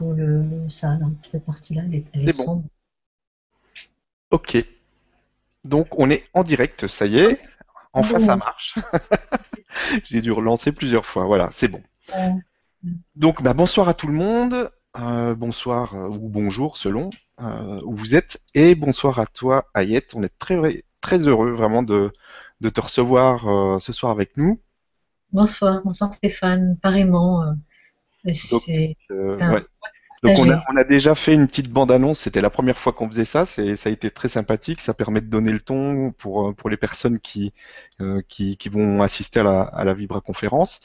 pour le, ça, cette partie-là, elle est, elle est C'est bon. sombre. Ok. Donc on est en direct, ça y est. Enfin ça marche. J'ai dû relancer plusieurs fois. Voilà, c'est bon. Donc bah, bonsoir à tout le monde. Euh, bonsoir euh, ou bonjour selon euh, où vous êtes. Et bonsoir à toi Ayette. On est très très heureux vraiment de, de te recevoir ce soir avec nous. bonsoir, bonsoir Stéphane, pareillement. c'est Euh, ouais. Donc on a, on a déjà fait une petite bande-annonce, c'était la première fois qu'on faisait ça, c'est, ça a été très sympathique, ça permet de donner le ton pour, euh, pour les personnes qui, euh, qui, qui vont assister à la, à la Vibra conférence.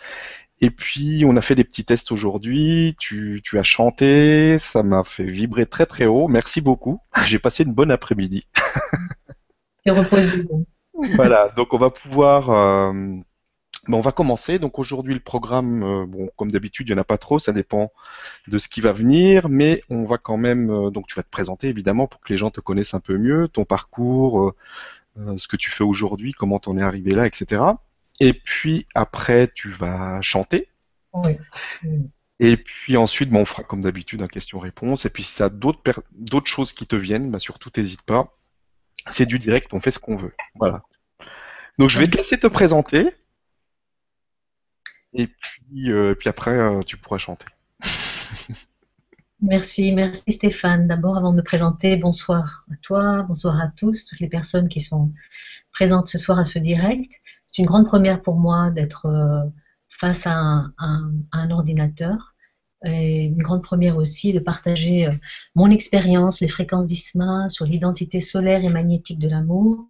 Et puis on a fait des petits tests aujourd'hui, tu, tu as chanté, ça m'a fait vibrer très très haut, merci beaucoup, j'ai passé une bonne après-midi. c'est reposé. Voilà, donc on va pouvoir, euh, ben, on va commencer. Donc aujourd'hui le programme, euh, bon comme d'habitude il y en a pas trop, ça dépend de ce qui va venir, mais on va quand même, euh, donc tu vas te présenter évidemment pour que les gens te connaissent un peu mieux, ton parcours, euh, ce que tu fais aujourd'hui, comment t'en es arrivé là, etc. Et puis après tu vas chanter. Oui. Et puis ensuite, bon, on fera comme d'habitude un question-réponse. Et puis si tu as d'autres choses qui te viennent, bah, surtout t'hésites pas. C'est du direct, on fait ce qu'on veut. Voilà. Donc je vais te laisser te présenter. Et puis, euh, puis après, euh, tu pourras chanter. Merci, merci Stéphane. D'abord, avant de me présenter, bonsoir à toi, bonsoir à tous, toutes les personnes qui sont présentes ce soir à ce direct. C'est une grande première pour moi d'être euh, face à un, à un ordinateur. Et une grande première aussi de partager euh, mon expérience, les fréquences d'ISMA sur l'identité solaire et magnétique de l'amour.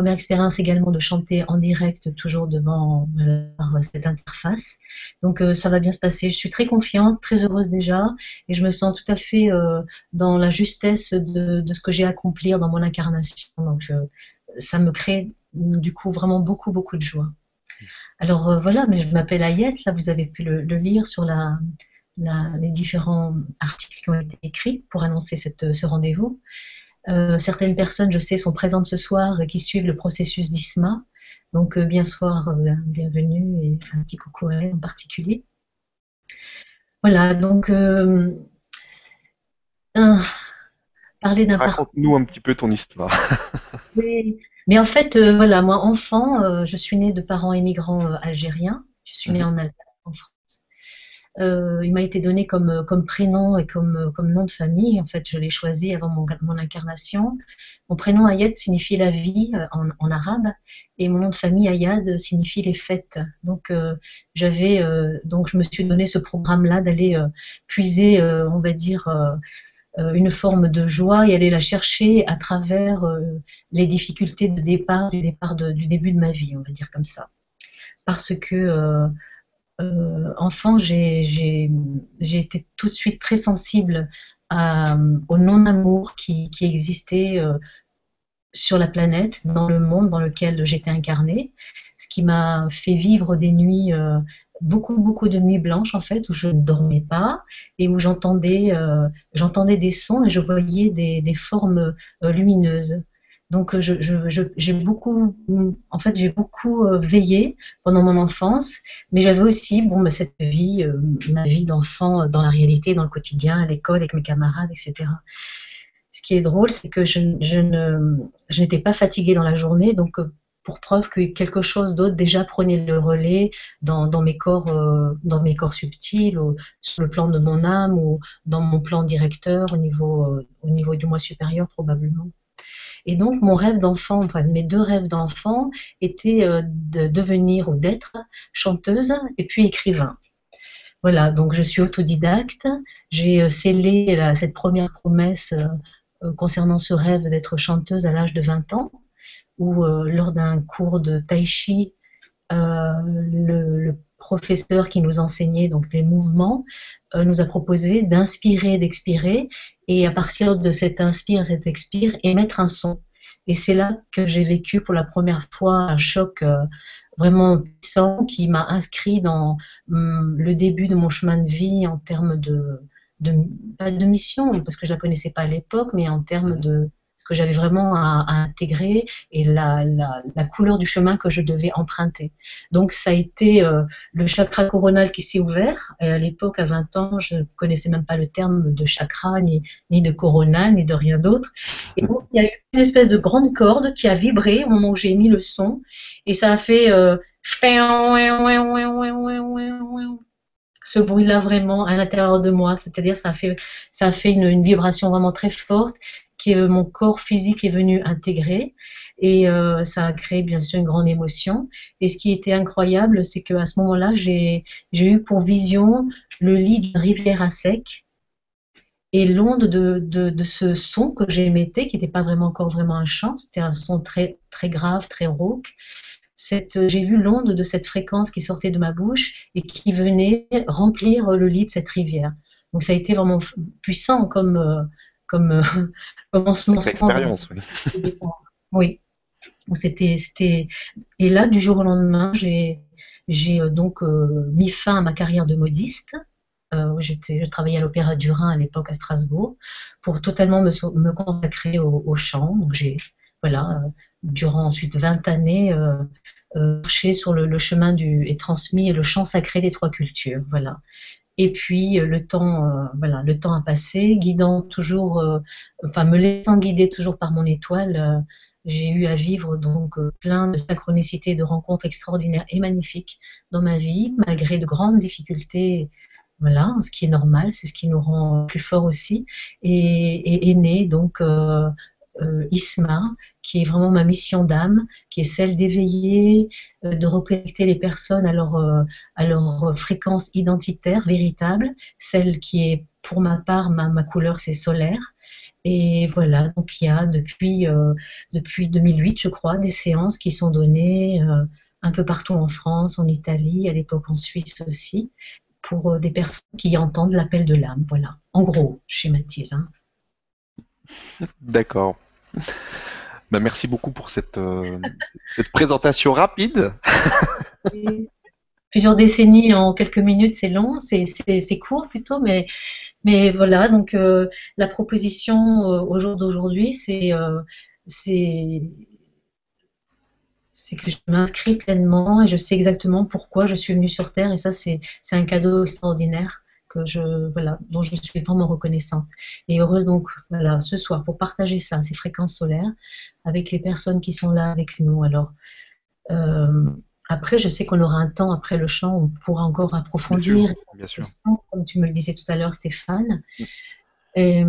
Première expérience également de chanter en direct, toujours devant euh, cette interface. Donc euh, ça va bien se passer. Je suis très confiante, très heureuse déjà et je me sens tout à fait euh, dans la justesse de, ce que j'ai à accomplir dans mon incarnation. Donc ça me crée du coup vraiment beaucoup beaucoup de joie. Alors voilà, mais je m'appelle Ayette, là vous avez pu le, lire sur les différents articles qui ont été écrits pour annoncer ce rendez-vous. Euh, certaines personnes, je sais, sont présentes ce soir et qui suivent le processus d'ISMA. Donc euh, bien soir, euh, bienvenue et un petit coucou à elle en particulier. Voilà, donc euh, parler d'un parcours. Raconte-nous un petit peu ton histoire. Oui. Mais en fait, voilà, moi, enfant, je suis née de parents immigrants euh, algériens. Je suis née Mhm. en Alsace, en France. Euh, il m'a été donné comme, euh, comme prénom et comme, euh, comme nom de famille. En fait, je l'ai choisi avant mon, mon incarnation. Mon prénom Ayad signifie la vie euh, en, en arabe et mon nom de famille Ayad signifie les fêtes. Donc, euh, j'avais, euh, donc je me suis donné ce programme-là d'aller puiser, on va dire, une forme de joie et aller la chercher à travers les difficultés de départ, du départ de- du début de ma vie, on va dire comme ça. Parce que euh, euh, enfant, j'ai été tout de suite très sensible à- au non-amour qui, existait euh, sur la planète, dans le monde dans lequel j'étais incarnée, ce qui m'a fait vivre des nuits, euh, beaucoup, beaucoup de nuits blanches en fait, où je ne dormais pas et où j'entendais euh, des sons et je voyais des, formes euh, lumineuses. Donc euh, je, je- j'ai beaucoup, en fait, j'ai beaucoup euh, veillé pendant mon enfance, mais j'avais aussi, bon, bah, cette vie, euh, ma vie d'enfant dans la réalité, dans le quotidien, à l'école, avec mes camarades, etc. Ce qui est drôle, c'est que je, je n'étais pas fatiguée dans la journée, donc pour preuve que quelque chose d'autre déjà prenait le relais dans, mes corps, dans mes corps subtils, ou sur le plan de mon âme ou dans mon plan directeur au niveau, au niveau du moi supérieur probablement. Et donc mon rêve d'enfant, enfin mes deux rêves d'enfant étaient euh, de devenir ou d'être chanteuse et puis écrivain. Voilà, donc je suis autodidacte. J'ai euh, scellé la- cette première promesse euh, euh, concernant ce rêve d'être chanteuse à l'âge de 20 ans, où euh, lors d'un cours de tai chi, euh, le professeur qui nous enseignait donc les mouvements euh, nous a proposé d'inspirer, d'expirer, et à partir de cet inspire, cet expire, émettre un son. Et c'est là que j'ai vécu pour la première fois un choc euh, vraiment puissant qui m'a inscrit dans hum, le début de mon chemin de vie en termes de, de, pas de mission, parce que je la connaissais pas à l'époque, mais en termes de que j'avais vraiment à, intégrer et la, la, couleur du chemin que je devais emprunter. Donc ça a été euh, le chakra coronal qui s'est ouvert. À l'époque, à 20 ans, je ne connaissais même pas le terme de chakra, ni, ni de coronal, ni de rien d'autre. Et donc il y a eu une espèce de grande corde qui a vibré au moment où j'ai mis le son. Et ça a fait... Euh, ce bruit-là vraiment à l'intérieur de moi. C'est-à-dire ça a fait, ça a fait une, vibration vraiment très forte que mon corps physique est venu intégrer et euh, ça a créé bien sûr une grande émotion. Et ce qui était incroyable, c'est qu'à ce moment-là, j'ai eu pour vision le lit d'une rivière à sec et l'onde de, de, de, ce son que j'émettais, qui n'était pas vraiment encore vraiment un chant, c'était un son très, très grave, très rauque j'ai vu l'onde de cette fréquence qui sortait de ma bouche et qui venait remplir le lit de cette rivière. Donc ça a été vraiment puissant comme, euh, comme, euh, comme Expérience, oui. oui. C'était, c'était... Et là, du jour au lendemain, j'ai, j'ai euh, donc mis fin à ma carrière de modiste. j'étais, je travaillais à l'Opéra du Rhin à l'époque à Strasbourg pour totalement me, me consacrer au, au chant. Donc j'ai voilà, durant ensuite 20 années, euh, euh, marché sur le, chemin du, et transmis le chant sacré des trois cultures. Voilà. Et puis euh, le temps, voilà, le temps a passé, guidant toujours, enfin me laissant guider toujours par mon étoile. j'ai eu à vivre donc plein de synchronicités, de rencontres extraordinaires et magnifiques dans ma vie, malgré de grandes difficultés voilà, ce qui est normal, c'est ce qui nous rend plus forts aussi, et, est né donc euh, Isma, qui est vraiment ma mission d'âme, qui est celle d'éveiller, euh, de reconnecter les personnes à leur, euh, à leur fréquence identitaire véritable, celle qui est pour ma part, ma, ma couleur c'est solaire. Et voilà, donc il y a depuis, depuis 2008, je crois, des séances qui sont données un peu partout en France, en Italie, à l'époque en Suisse aussi, pour des personnes qui entendent l'appel de l'âme. Voilà, en gros, je schématise. Hein. D'accord. Bah, merci beaucoup pour cette, euh, présentation rapide. Plusieurs décennies en quelques minutes, c'est long, c'est court plutôt, mais, mais voilà, donc euh, la proposition euh, au jour d'aujourd'hui, c'est c'est que je m'inscris pleinement et je sais exactement pourquoi je suis venue sur Terre et ça, c'est un cadeau extraordinaire que je, voilà, dont je suis vraiment reconnaissante. Et heureuse donc, voilà, ce soir pour partager ça, ces fréquences solaires, avec les personnes qui sont là avec nous. Alors, euh, après, je sais qu'on aura un temps après le chant, on pourra encore approfondir. Bien sûr. Comme tu me le disais tout à l'heure, Stéphane. Mm. Et,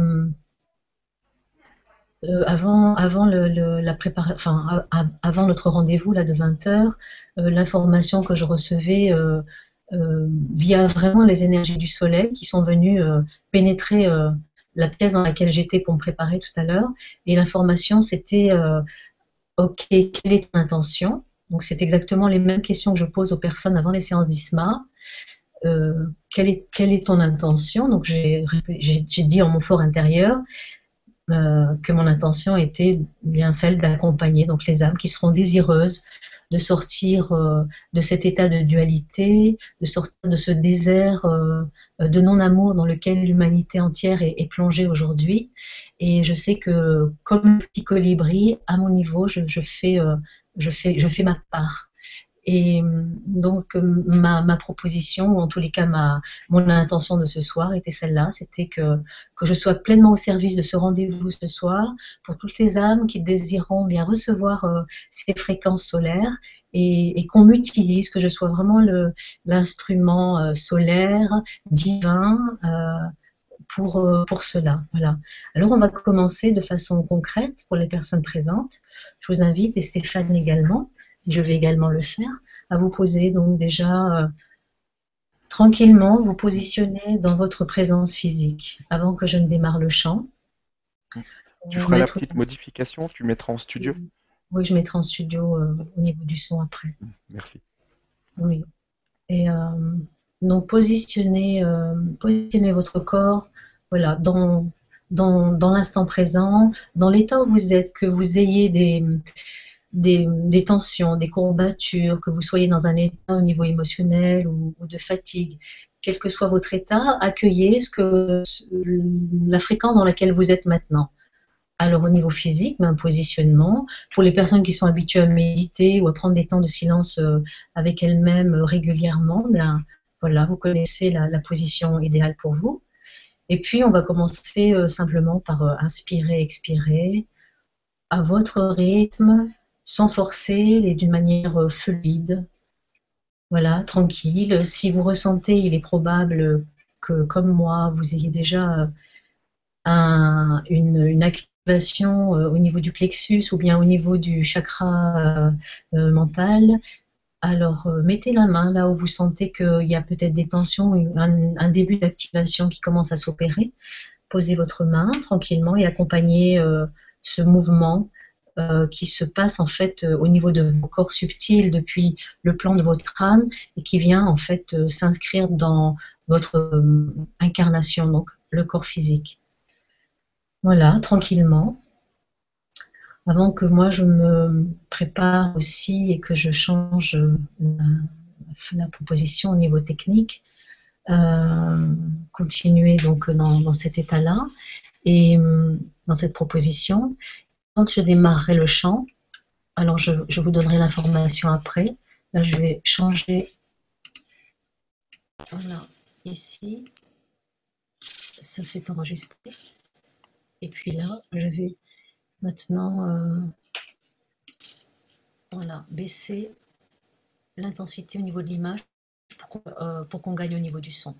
euh, avant, avant, le, la enfin, avant notre rendez-vous là de 20h, euh, l'information que je recevais euh, via vraiment les énergies du soleil qui sont venues euh, pénétrer euh, la pièce dans laquelle j'étais pour me préparer tout à l'heure. Et l'information, c'était OK, quelle est ton intention? Donc, c'est exactement les mêmes questions que je pose aux personnes avant les séances d'ISMA. quelle, est, quelle, est, ton intention? Donc, j'ai dit en mon fort intérieur que mon intention était bien celle d'accompagner donc les âmes qui seront désireuses de sortir euh, de cet état de dualité, de sortir de ce désert euh, de non-amour dans lequel l'humanité entière est, plongée aujourd'hui. Et je sais que comme petit colibri, à mon niveau, je, fais, euh, je, fais, je fais ma part. Et donc ma, ma, proposition, ou en tous les cas ma, mon intention de ce soir était celle-là, c'était que, que je sois pleinement au service de ce rendez-vous ce soir pour toutes les âmes qui désireront bien recevoir euh, ces fréquences solaires et, et qu'on m'utilise, que je sois vraiment l'instrument euh, solaire, divin. Euh, pour, euh, pour cela. Voilà. Alors on va commencer de façon concrète pour les personnes présentes. Je vous invite, et Stéphane également, je vais également le faire, à vous poser donc déjà euh, tranquillement, vous positionner dans votre présence physique avant que je ne démarre le chant. Tu feras la petite modification, tu mettras en studio Oui, je mettrai en studio euh, au niveau du son après. Mmh, merci. Oui. Et euh, donc positionnez, positionnez votre corps voilà, dans, dans, dans l'instant présent, dans l'état où vous êtes, que vous ayez des, des, tensions, des courbatures, que vous soyez dans un état au niveau émotionnel ou, de fatigue, quel que soit votre état, accueillez ce que, la fréquence dans laquelle vous êtes maintenant. alors au niveau physique, un positionnement. Pour les personnes qui sont habituées à méditer ou à prendre des temps de silence euh, avec elles-mêmes euh, régulièrement, bien, voilà, vous connaissez la, position idéale pour vous. Et puis on va commencer euh, simplement par inspirer, expirer à votre rythme, sans forcer et d'une manière fluide. Voilà, tranquille. Si vous ressentez, il est probable que, comme moi, vous ayez déjà un, une, une, euh, au niveau du plexus ou bien au niveau du chakra euh, euh, mental, alors mettez la main là où vous sentez qu'il y a peut-être des tensions, un début d'activation qui commence à s'opérer. Posez votre main tranquillement et accompagnez ce mouvement qui se passe en fait au niveau de vos corps subtils depuis le plan de votre âme et qui vient en fait s'inscrire dans votre incarnation, donc le corps physique. Voilà, tranquillement. Avant que moi je me prépare aussi et que je change la, proposition au niveau technique, euh, continuer donc dans, cet état-là et euh, dans cette proposition. Quand je démarrerai le chant, alors je, vous donnerai l'information après. Là, je vais changer. Voilà, ici, ça s'est enregistré. Et puis là, je vais maintenant euh, baisser l'intensité au niveau de l'image pour, euh, qu'on gagne au niveau du son.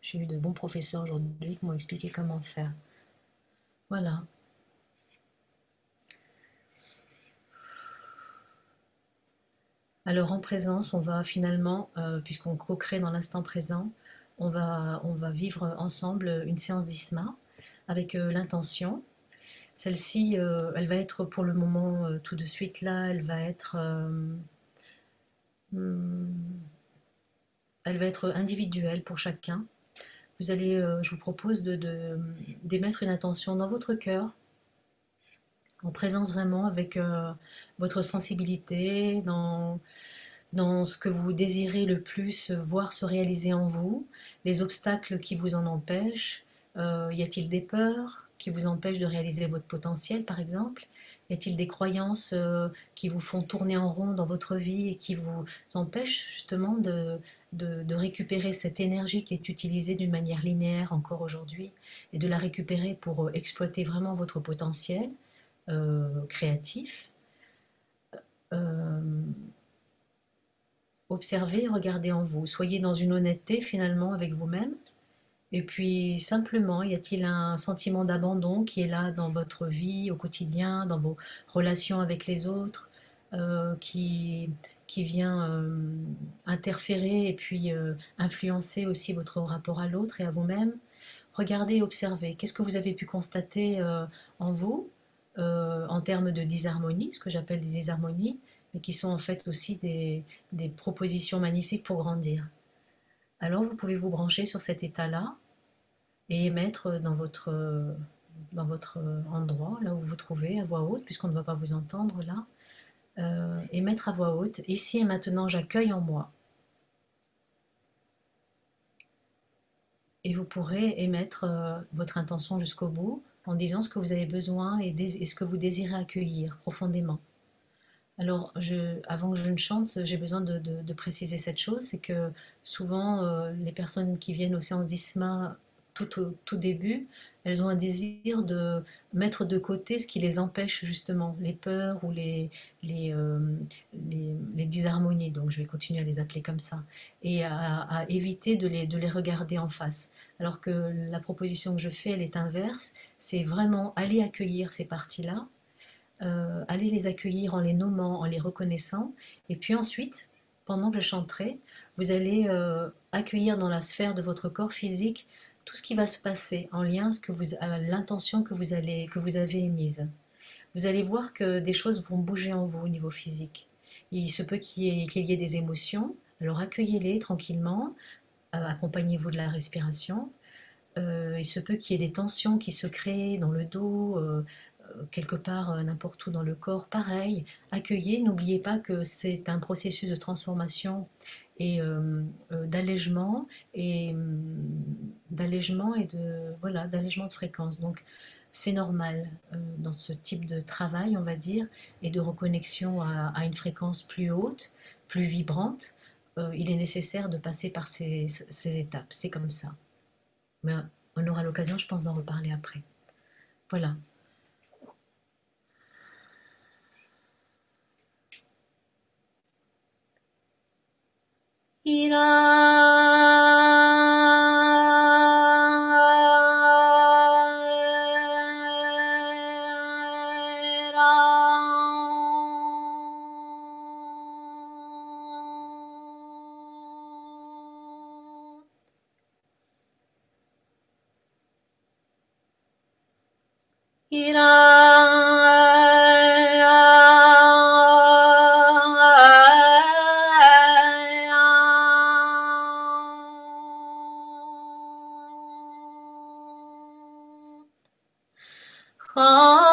J'ai eu de bons professeurs aujourd'hui qui m'ont expliqué comment faire. Voilà. Alors en présence, on va finalement, euh, puisqu'on co-crée dans l'instant présent, on va, on va vivre ensemble une séance d'ISMA avec euh, l'intention. Celle-ci, euh, elle va être pour le moment tout de suite là, elle va être, hmm, elle va être individuelle pour chacun. Vous allez, je vous propose de d'émettre une intention dans votre cœur, en présence vraiment avec votre sensibilité, dans, dans ce que vous désirez le plus voir se réaliser en vous, les obstacles qui vous en empêchent, euh, y a-t-il des peurs qui vous empêchent de réaliser votre potentiel, par exemple? Y a-t-il des croyances euh, qui vous font tourner en rond dans votre vie et qui vous empêchent justement de, de, récupérer cette énergie qui est utilisée d'une manière linéaire encore aujourd'hui et de la récupérer pour euh, exploiter vraiment votre potentiel? Créatif Observez, regardez en vous, soyez dans une honnêteté finalement avec vous-même. Et puis simplement, y a-t-il un sentiment d'abandon qui est là dans votre vie au quotidien, dans vos relations avec les autres, euh, qui, qui vient euh, interférer et puis euh, influencer aussi votre rapport à l'autre et à vous-même? Regardez, observez. Qu'est-ce que vous avez pu constater en vous? En termes de disharmonie, ce que j'appelle des disharmonies, mais qui sont en fait aussi des, des propositions magnifiques pour grandir. Alors vous pouvez vous brancher sur cet état-là et émettre dans votre, dans votre endroit, là où vous vous trouvez, à voix haute, puisqu'on ne va pas vous entendre là, euh, émettre à voix haute, ici et maintenant j'accueille en moi. Et vous pourrez émettre euh, votre intention jusqu'au bout en disant ce que vous avez besoin et, ce que vous désirez accueillir profondément. Alors, avant que je ne chante, j'ai besoin de, préciser cette chose, c'est que souvent, euh, les personnes qui viennent aux séances d'ISMA tout au tout début, elles ont un désir de mettre de côté ce qui les empêche justement, les peurs ou les, les, euh, disharmonies, donc je vais continuer à les appeler comme ça, et à, éviter de les, de les regarder en face. Alors que la proposition que je fais, elle est inverse, c'est vraiment aller accueillir ces parties-là, euh, aller les accueillir en les nommant, en les reconnaissant, et puis ensuite, pendant que je chanterai, vous allez euh, accueillir dans la sphère de votre corps physique tout ce qui va se passer en lien avec l'intention que vous allez que vous avez émise. Vous allez voir que des choses vont bouger en vous au niveau physique. Il se peut qu'il y, ait des émotions, alors accueillez-les tranquillement, euh, accompagnez-vous de la respiration. Euh, il se peut qu'il y ait des tensions qui se créent dans le dos, euh, quelque part n'importe où dans le corps. Pareil, accueillez, n'oubliez pas que c'est un processus de transformation et euh, euh, d'allègement et euh, et de voilà de fréquence. Donc c'est normal dans ce type de travail, on va dire, et de reconnexion à, une fréquence plus haute, plus vibrante. Il est nécessaire de passer par ces, ces étapes. C'est comme ça. Mais on aura l'occasion, je pense, d'en reparler après. Voilà. ひら啊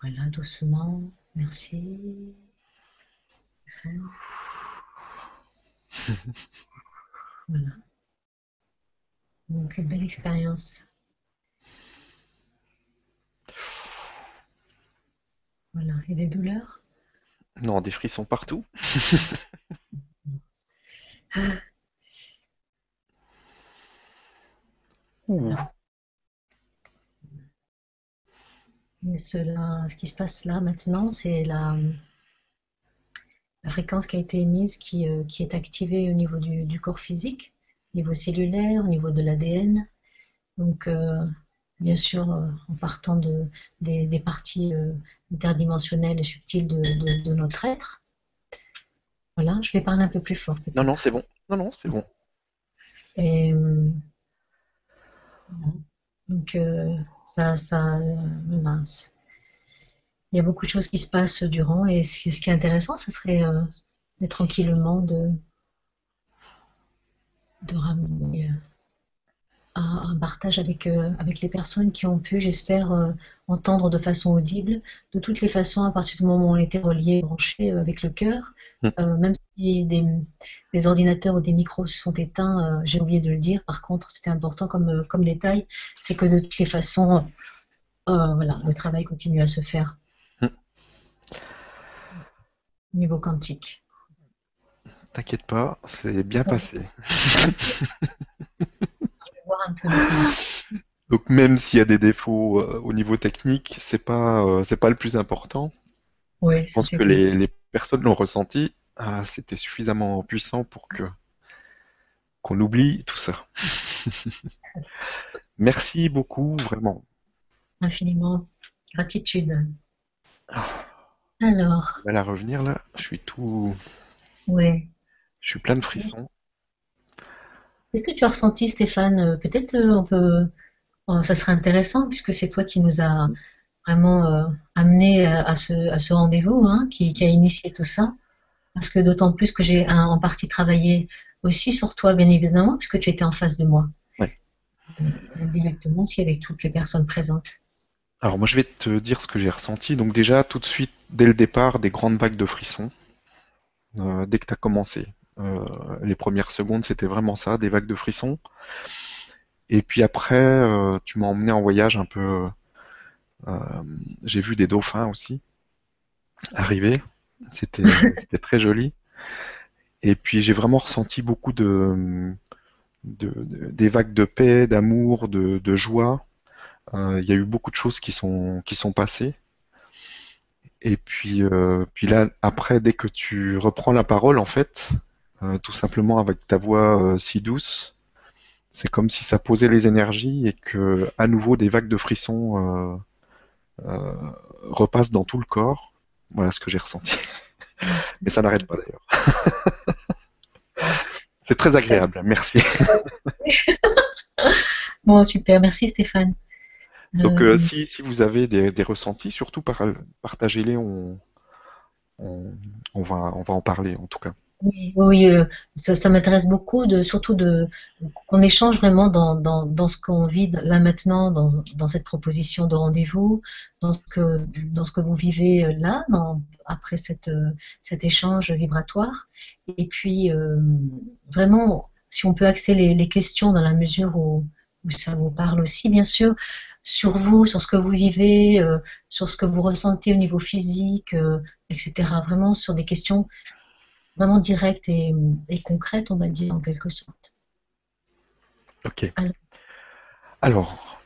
Voilà, doucement. Merci. Voilà. Donc, une belle expérience. Voilà. Et des douleurs? Non, des frissons partout. Ouh. Et cela, ce qui se passe là maintenant, c'est la, la fréquence qui a été émise qui, euh, qui est activée au niveau du, du corps physique, au niveau cellulaire, au niveau de l'ADN. Donc, euh, bien sûr, euh, en partant de, des, des parties interdimensionnelles et subtiles de, de- de notre être. Voilà, je vais parler un peu plus fort. Non, non, c'est bon. Non, non, c'est bon. Et. Donc, ça, ça, euh, il y a beaucoup de choses qui se passent durant, et ce, qui est intéressant, ce serait euh, tranquillement de, de ramener euh, un, partage avec, euh, avec les personnes qui ont pu, j'espère, euh, entendre de façon audible. De toutes les façons, à partir du moment où on était relié, branché euh, avec le cœur, Mm. euh, même si des, des ordinateurs ou des micros se sont éteints, j'ai oublié de le dire, par contre, c'était important comme, comme détail, c'est que de toutes les façons, voilà, le travail continue à se faire Mm. au niveau quantique. T'inquiète pas, c'est bien passé. Je vais un peu. Donc même s'il y a des défauts euh, au niveau technique, c'est pas euh, c'est pas le plus important. Oui, Je pense que les, les personnes l'ont ressenti. Ah, c'était suffisamment puissant pour que qu'on oublie tout ça. Merci beaucoup, vraiment. Infiniment. Gratitude. Ah, Alors, mal à revenir là. Je suis tout, ouais. je suis plein de frissons. Qu'est-ce que tu as ressenti, Stéphane? Euh, Peut-être euh, on peut, euh, ça serait intéressant puisque c'est toi qui nous a vraiment amené à, ce, à ce rendez-vous, hein, qui, qui a initié tout ça. Parce que d'autant plus que j'ai en partie travaillé aussi sur toi, bien évidemment, puisque tu étais en face de moi, Ouais. Directement aussi avec toutes les personnes présentes. Alors moi je vais te dire ce que j'ai ressenti. Donc déjà tout de suite, dès le départ, des grandes vagues de frissons. Euh, dès que tu as commencé. Euh, les premières secondes, c'était vraiment ça, des vagues de frissons. Et puis après, euh, tu m'as emmené en voyage un peu. euh, j'ai vu des dauphins aussi arriver. C'était très joli. Et puis j'ai vraiment ressenti beaucoup de, de- de- des vagues de paix, d'amour, de, de joie. Euh, il y a eu beaucoup de choses qui sont qui sont passées. Et puis euh, puis là après, dès que tu reprends la parole, en fait, euh, tout simplement avec ta voix euh, si douce, c'est comme si ça posait les énergies et que à nouveau des vagues de frissons euh, repassent dans tout le corps. Voilà ce que j'ai ressenti. Mais ça n'arrête pas d'ailleurs. C'est très agréable, merci. Bon, super, merci Stéphane. Donc euh, si, si vous avez des, des ressentis, surtout par- partagez-les, on, on, on va, on va en parler en tout cas. Oui, oui, euh, ça, m'intéresse beaucoup de surtout de qu'on échange vraiment dans, ce qu'on vit là maintenant, dans, cette proposition de rendez-vous, dans ce que dans ce que vous vivez euh, là, après euh, cet échange vibratoire. Et puis vraiment, si on peut axer les, questions dans la mesure où, ça vous parle aussi, bien sûr, sur vous, sur ce que vous vivez, sur ce que vous ressentez au niveau physique, etc. Vraiment sur des questions vraiment directe et, et concrète, on va dire, en quelque sorte. Ok. Alors. Alors,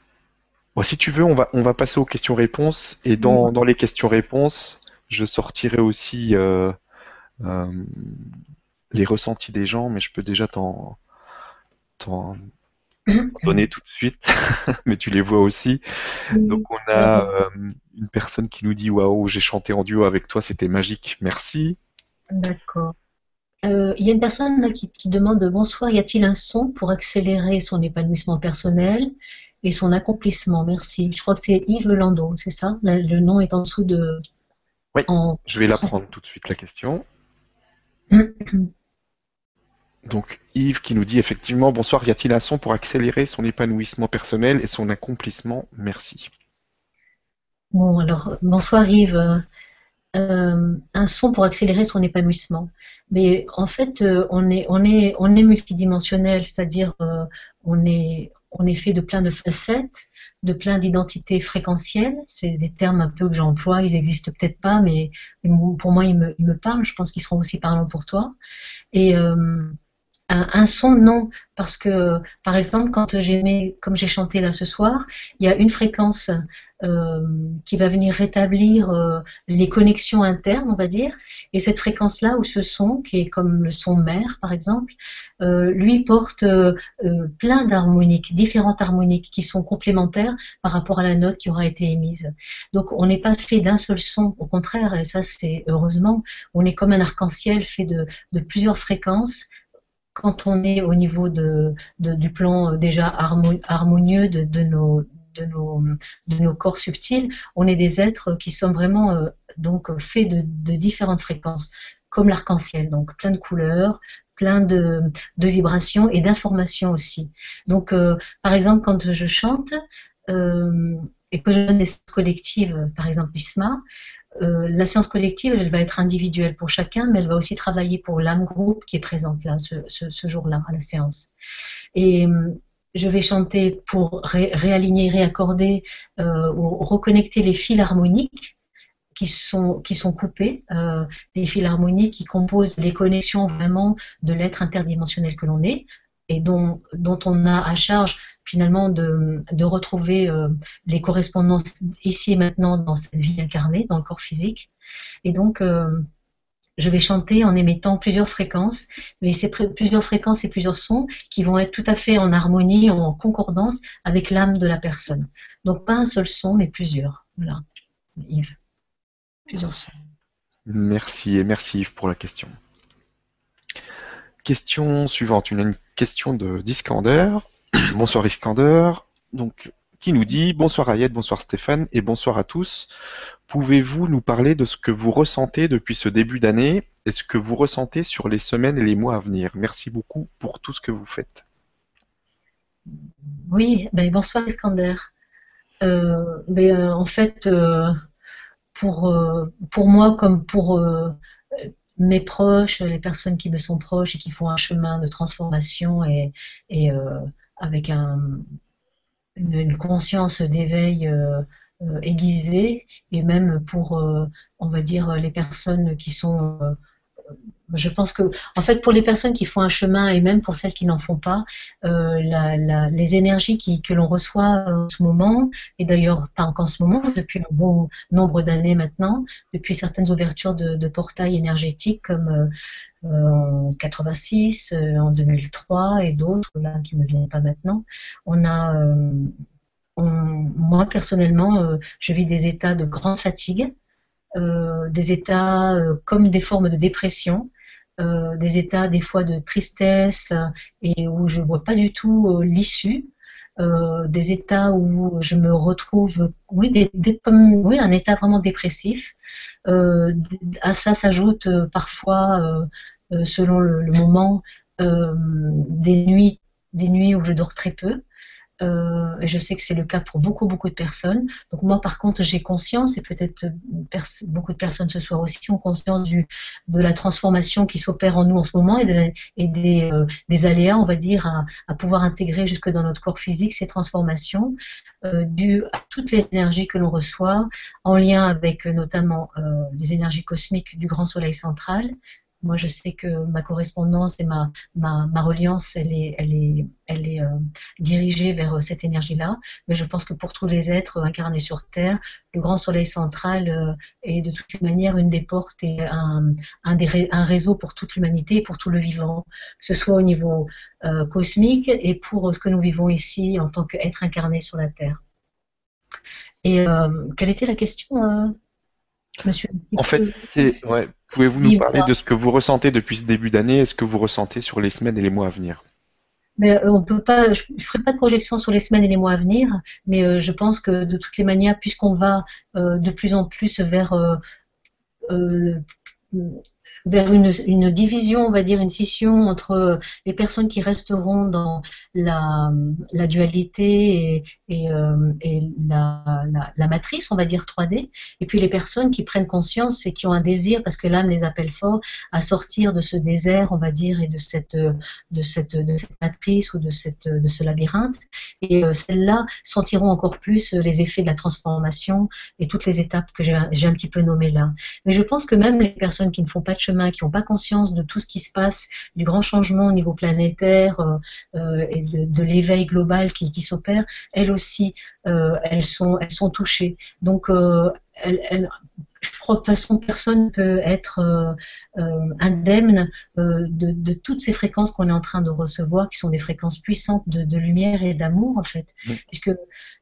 bon, si tu veux, on va, on va passer aux questions-réponses. Et dans, Oui. dans les questions-réponses, je sortirai aussi euh, euh, les ressentis des gens, mais je peux déjà t'en, t'en donner tout de suite, mais tu les vois aussi. Donc on a euh, une personne qui nous dit Waouh, j'ai chanté en duo avec toi, c'était magique, merci. D'accord. Euh, il y a une personne là qui, qui demande Bonsoir, y a-t-il un son pour accélérer son épanouissement personnel et son accomplissement? Merci. Je crois que c'est Yves Landau, c'est ça? Le le nom est en dessous de. Oui. en- Je vais la prendre tout de suite la question. Donc Yves qui nous dit effectivement Bonsoir, y a-t-il un son pour accélérer son épanouissement personnel et son accomplissement? Merci. Bon, alors, bonsoir Yves. Euh, un son pour accélérer son épanouissement. Mais en fait, euh, on, est, on, est, on est multidimensionnel, c'est-à-dire euh, on, est, on est fait de plein de facettes, de plein d'identités fréquentielles. C'est des termes un peu que j'emploie, ils n'existent peut-être pas, mais pour moi, ils me, ils me parlent. Je pense qu'ils seront aussi parlants pour toi. Et un, son, non, parce que, par exemple, quand j'aimais, comme j'ai chanté là ce soir, il y a une fréquence euh, qui va venir rétablir euh, les connexions internes, on va dire, et cette fréquence-là, ou ce son, qui est comme le son mère, par exemple, euh, lui porte plein d'harmoniques, différentes harmoniques qui sont complémentaires par rapport à la note qui aura été émise. Donc, on n'est pas fait d'un seul son, au contraire, et ça, c'est heureusement, on est comme un arc-en-ciel fait de, de plusieurs fréquences quand on est au niveau de, du plan euh, déjà harmonieux de, nos, de, nos, de nos corps subtils, on est des êtres qui sont vraiment euh, donc faits de, différentes fréquences, comme l'arc-en-ciel, donc plein de couleurs, plein de, vibrations et d'informations aussi. Donc, euh, par exemple, quand je chante et que je donne des collectives, par exemple d'ISMA, euh, la séance collective, elle va être individuelle pour chacun, mais elle va aussi travailler pour l'âme groupe qui est présente là, ce, jour-là, à la séance. Et euh, je vais chanter pour réaligner, réaccorder euh, ou reconnecter les fils harmoniques qui sont, qui sont coupés, les fils harmoniques qui composent les connexions vraiment de l'être interdimensionnel que l'on est, et dont, dont on a à charge finalement de, de retrouver euh, les correspondances ici et maintenant dans cette vie incarnée, dans le corps physique. Et donc, euh, je vais chanter en émettant plusieurs fréquences, mais c'est plusieurs fréquences et plusieurs sons qui vont être tout à fait en harmonie, en concordance avec l'âme de la personne. Donc pas un seul son, mais plusieurs. Voilà, Yves. Plusieurs sons. Merci et merci Yves pour la question. Question suivante, une question de d'Iskander. bonsoir Iskander. Donc, qui nous dit bonsoir Ayette, bonsoir Stéphane et bonsoir à tous. Pouvez-vous nous parler de ce que vous ressentez depuis ce début d'année et ce que vous ressentez sur les semaines et les mois à venir? Merci beaucoup pour tout ce que vous faites. Oui, ben bonsoir Iskander. Euh, ben, euh, en fait, euh, pour, pour moi comme pour mes proches, les personnes qui me sont proches et qui font un chemin de transformation et, euh, avec une, conscience d'éveil euh, euh, aiguisée, et même pour, on va dire, les personnes qui sont je pense que, en fait, pour les personnes qui font un chemin et même pour celles qui n'en font pas, euh, les énergies que l'on reçoit en ce moment, et d'ailleurs pas qu'en ce moment, depuis un bon nombre d'années maintenant, depuis certaines ouvertures de, portails énergétiques comme euh, en 86, euh, en 2003 et d'autres là qui me viennent pas maintenant, on a moi personnellement, je vis des états de grande fatigue, des états comme des formes de dépression, euh, des états des fois de tristesse et où je vois pas du tout euh, l'issue. Euh, des états où je me retrouve, oui, des, comme, oui un état vraiment dépressif. à ça s'ajoute parfois, selon le, le moment, des nuits, des nuits où je dors très peu. Euh, et je sais que c'est le cas pour beaucoup, beaucoup de personnes. Donc moi, par contre, j'ai conscience, et peut-être beaucoup de personnes ce soir aussi ont conscience de la transformation qui s'opère en nous en ce moment et, euh, des, aléas, on va dire, à, pouvoir intégrer jusque dans notre corps physique ces transformations euh, dues à toutes les énergies que l'on reçoit, en lien avec euh, notamment les énergies cosmiques du grand soleil central, moi, je sais que ma correspondance et ma, ma, ma reliance, elle est, elle est, elle est euh, dirigée vers euh, cette énergie-là. Mais je pense que pour tous les êtres incarnés sur Terre, le grand soleil central euh, est de toute manière une des portes et un, un, des, un réseau pour toute l'humanité pour tout le vivant, que ce soit au niveau cosmique et pour ce que nous vivons ici en tant qu'être incarné sur la Terre. Et quelle était la question Monsieur? En fait, c'est ouais, Pouvez-vous nous parler de ce que vous ressentez depuis ce début d'année et ce que vous ressentez sur les semaines et les mois à venir? Mais euh, on peut pas, je ne ferai pas de projection sur les semaines et les mois à venir, mais euh, je pense que de toutes les manières, puisqu'on va euh, de plus en plus vers vers une, division, on va dire une scission entre les personnes qui resteront dans la, dualité et, euh, la, matrice, on va dire 3D, et puis les personnes qui prennent conscience et qui ont un désir, parce que l'âme les appelle fort, à sortir de ce désert, on va dire, et de cette, de cette, de cette matrice ou de, cette, de ce labyrinthe. Et euh, celles-là sentiront encore plus les effets de la transformation et toutes les étapes que j'ai un petit peu nommées là. Mais je pense que même les personnes qui ne font pas de chemin, qui n'ont pas conscience de tout ce qui se passe, du grand changement au niveau planétaire euh, euh, et de, l'éveil global qui, s'opère, elles aussi, euh, elles, sont, elles sont touchées. Donc, elles, je crois que de toute façon, personne ne peut être indemne de, toutes ces fréquences qu'on est en train de recevoir, qui sont des fréquences puissantes de, lumière et d'amour, en fait. Puisque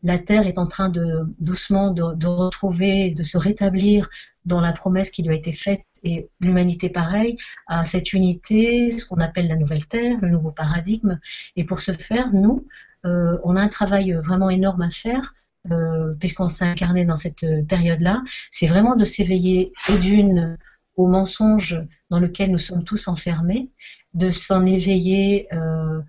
la Terre est en train de doucement de, de retrouver, de se rétablir dans la promesse qui lui a été faite, et l'humanité pareil, à cette unité, ce qu'on appelle la nouvelle Terre, le nouveau paradigme. Et pour ce faire, nous, euh, on a un travail vraiment énorme à faire, euh, puisqu'on s'est incarné dans cette période-là, c'est vraiment de s'éveiller et d'une au mensonge dans lequel nous sommes tous enfermés, de s'en éveiller. Euh,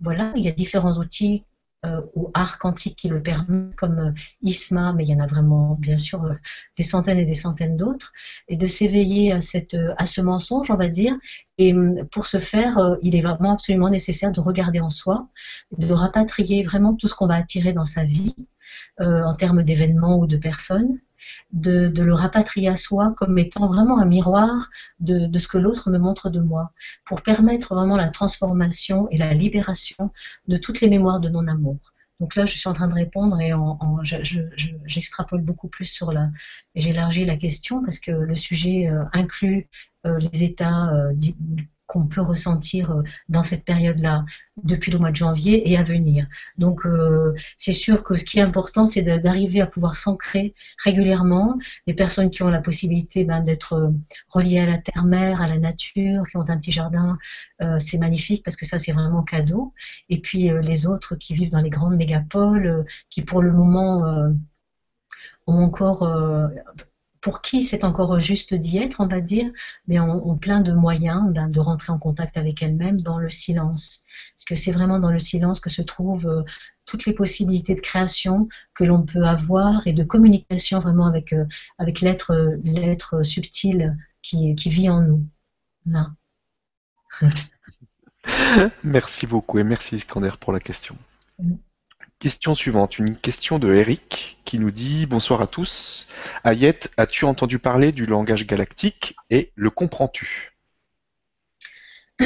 voilà, il y a différents outils euh, ou art quantique qui le permet, comme euh, ISMA, mais il y en a vraiment, bien sûr, euh, des centaines et des centaines d'autres, et de s'éveiller à, cette, à ce mensonge, on va dire. Et hum, pour ce faire, il est vraiment absolument nécessaire de regarder en soi, de rapatrier vraiment tout ce qu'on va attirer dans sa vie, en termes d'événements ou de personnes, de, le rapatrier à soi comme étant vraiment un miroir de, ce que l'autre me montre de moi, pour permettre vraiment la transformation et la libération de toutes les mémoires de non-amour. Donc là, je suis en train de répondre et j'extrapole beaucoup plus sur la, j'élargis la question parce que le sujet euh, inclut euh, les états euh, qu'on peut ressentir euh, dans cette période-là, depuis le mois de janvier et à venir. Donc, euh, c'est sûr que ce qui est important, c'est d'arriver à pouvoir s'ancrer régulièrement. Les personnes qui ont la possibilité ben, d'être euh, reliées à la terre-mère, à la nature, qui ont un petit jardin, c'est magnifique parce que ça, c'est vraiment cadeau. Et puis, les autres qui vivent dans les grandes mégapoles, qui pour le moment ont encore pour qui c'est encore juste d'y être, on va dire, mais ont, plein de moyens ben, de rentrer en contact avec elles-mêmes dans le silence. Parce que c'est vraiment dans le silence que se trouvent euh, toutes les possibilités de création que l'on peut avoir et de communication vraiment avec, euh, avec l'être, l'être subtil qui, qui vit en nous. Là. merci beaucoup et merci Iskander pour la question. Mm. Question suivante, une question de Eric qui nous dit Bonsoir à tous. Ayette, as-tu entendu parler du langage galactique et le comprends-tu?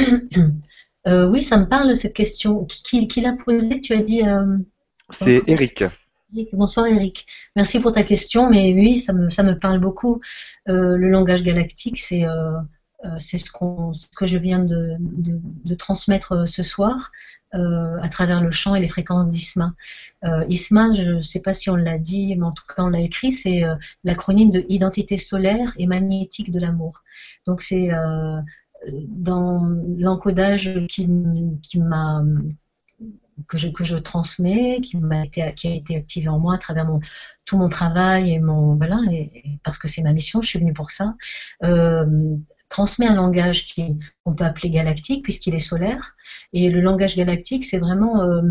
Euh, Oui, ça me parle cette question. Qui, l'a posée? Tu as dit. Euh, C'est Eric. Bonsoir Eric. Merci pour ta question, mais oui, ça me, ça me parle beaucoup. Euh, le langage galactique, c'est ce, que je viens de, de transmettre ce soir. Euh, à travers le champ et les fréquences d'ISMA. Euh, ISMA, je ne sais pas si on l'a dit, mais en tout cas on l'a écrit, c'est euh, l'acronyme de Identité solaire et magnétique de l'amour. Donc c'est dans l'encodage qui, que je, transmets, qui, m'a été, qui a été activé en moi à travers tout mon travail et mon voilà, et, parce que c'est ma mission, je suis venue pour ça transmet un langage qu'on peut appeler galactique puisqu'il est solaire. Et le langage galactique, c'est vraiment euh,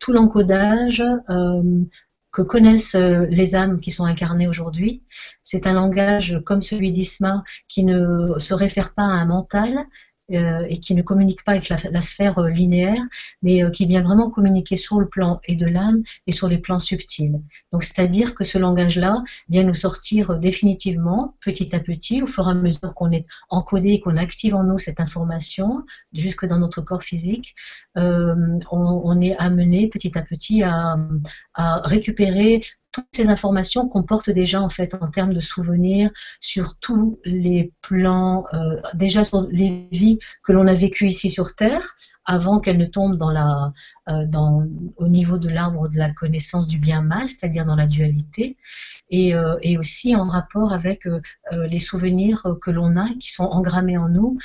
tout l'encodage euh, que connaissent euh, les âmes qui sont incarnées aujourd'hui. C'est un langage comme celui d'Isma qui ne se réfère pas à un mental, euh, et qui ne communique pas avec la, sphère euh, linéaire, mais euh, qui vient vraiment communiquer sur le plan et de l'âme et sur les plans subtils. Donc, c'est-à-dire que ce langage-là vient nous sortir définitivement, petit à petit, au fur et à mesure qu'on est encodé, qu'on active en nous cette information, jusque dans notre corps physique, on, est amené petit à petit à, à récupérer toutes ces informations comportent déjà en fait en termes de souvenirs sur tous les plans, euh, déjà sur les vies que l'on a vécues ici sur Terre, avant qu'elles ne tombent dans la, euh, dans, au niveau de l'arbre de la connaissance du bien-mal, c'est-à-dire dans la dualité, et, euh, et, aussi en rapport avec les souvenirs que l'on a, qui sont engrammés en nous,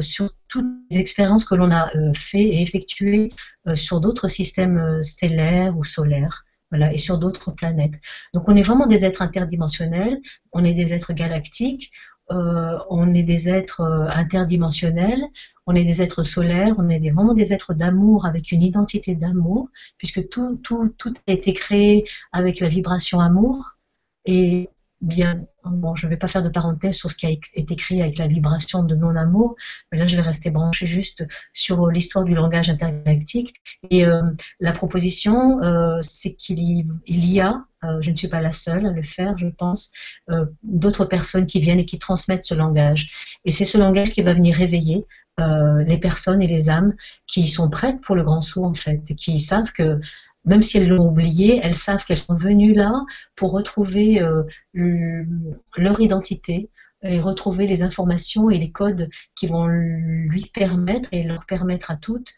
sur toutes les expériences que l'on a fait et effectuées sur d'autres systèmes stellaires ou solaires et sur d'autres planètes. Donc on est vraiment des êtres interdimensionnels, on est des êtres galactiques, on est des êtres interdimensionnels, on est des êtres solaires, on est vraiment des êtres d'amour avec une identité d'amour, puisque tout, tout, tout a été créé avec la vibration amour. Et bien, bon, je ne vais pas faire de parenthèse sur ce qui a été créé avec la vibration de non-amour, mais là je vais rester branché juste sur l'histoire du langage intergalactique. Et euh, la proposition, euh, c'est qu'il y, a, euh, je ne suis pas la seule à le faire, je pense, d'autres personnes qui viennent et qui transmettent ce langage. Et c'est ce langage qui va venir réveiller les personnes et les âmes qui sont prêtes pour le grand saut en fait, et qui savent que même si elles l'ont oublié, elles savent qu'elles sont venues là pour retrouver euh, leur identité et retrouver les informations et les codes qui vont lui permettre et leur permettre à toutes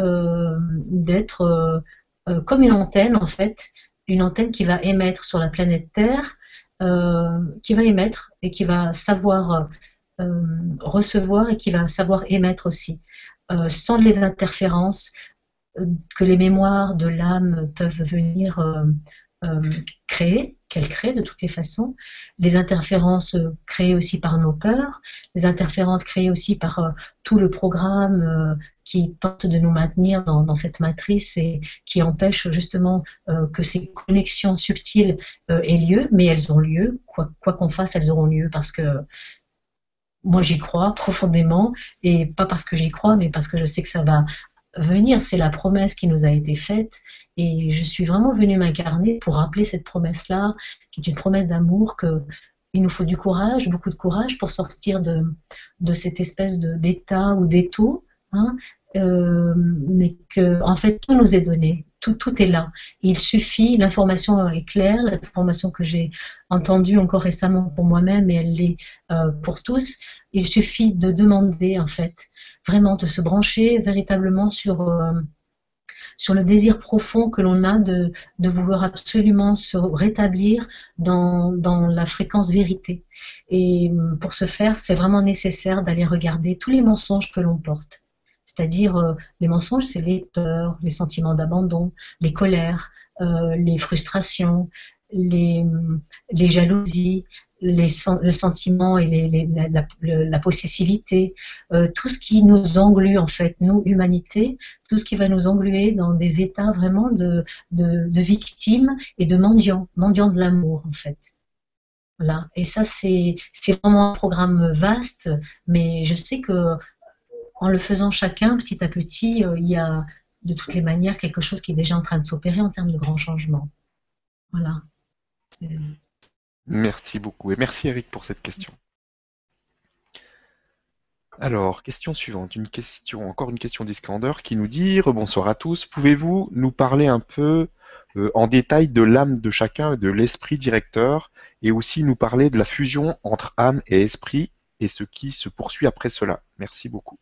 euh, d'être euh, comme une antenne en fait, une antenne qui va émettre sur la planète Terre, qui va émettre et qui va savoir recevoir et qui va savoir émettre aussi, sans les interférences, que les mémoires de l'âme peuvent venir euh, euh, créer, qu'elles créent de toutes les façons, les interférences créées aussi par nos peurs, les interférences créées aussi par euh, tout le programme qui tente de nous maintenir dans, cette matrice et qui empêche justement que ces connexions subtiles aient lieu, mais elles ont lieu, quoi qu'on fasse, elles auront lieu parce que moi j'y crois profondément. Et pas parce que j'y crois, mais parce que je sais que ça va venir, c'est la promesse qui nous a été faite. Et je suis vraiment venue m'incarner pour rappeler cette promesse-là, qui est une promesse d'amour, qu'il nous faut du courage, beaucoup de courage pour sortir de, de cette espèce d'état ou d'étau, hein, euh, mais que fait tout nous est donné, tout, est là. Il suffit, l'information est claire, l'information que j'ai entendue encore récemment pour moi-même et elle l'est euh, pour tous. Il suffit de demander en fait vraiment de se brancher véritablement sur, euh, le désir profond que l'on a de, de, vouloir absolument se rétablir dans, dans, la fréquence vérité. Et euh, pour ce faire, c'est vraiment nécessaire d'aller regarder tous les mensonges que l'on porte. C'est-à-dire, euh, les mensonges, c'est les peurs, les sentiments d'abandon, les colères, les frustrations, les, jalousies, le sentiment et la, possessivité, euh, tout ce qui nous englue en fait, nous, humanité, tout ce qui va nous engluer dans des états vraiment de, de, victimes et de mendiants, mendiants de l'amour en fait. Voilà. Et ça, c'est vraiment un programme vaste, mais je sais que en le faisant chacun, petit à petit, euh, il y a de toutes les manières quelque chose qui est déjà en train de s'opérer en termes de grands changements. Voilà. Merci beaucoup et merci Eric pour cette question. Alors, question suivante, une question, encore une question d'Iskander qui nous dit Bonsoir à tous, pouvez-vous nous parler un peu euh, en détail de l'âme de chacun de l'esprit directeur et aussi nous parler de la fusion entre âme et esprit et ce qui se poursuit après cela? Merci beaucoup.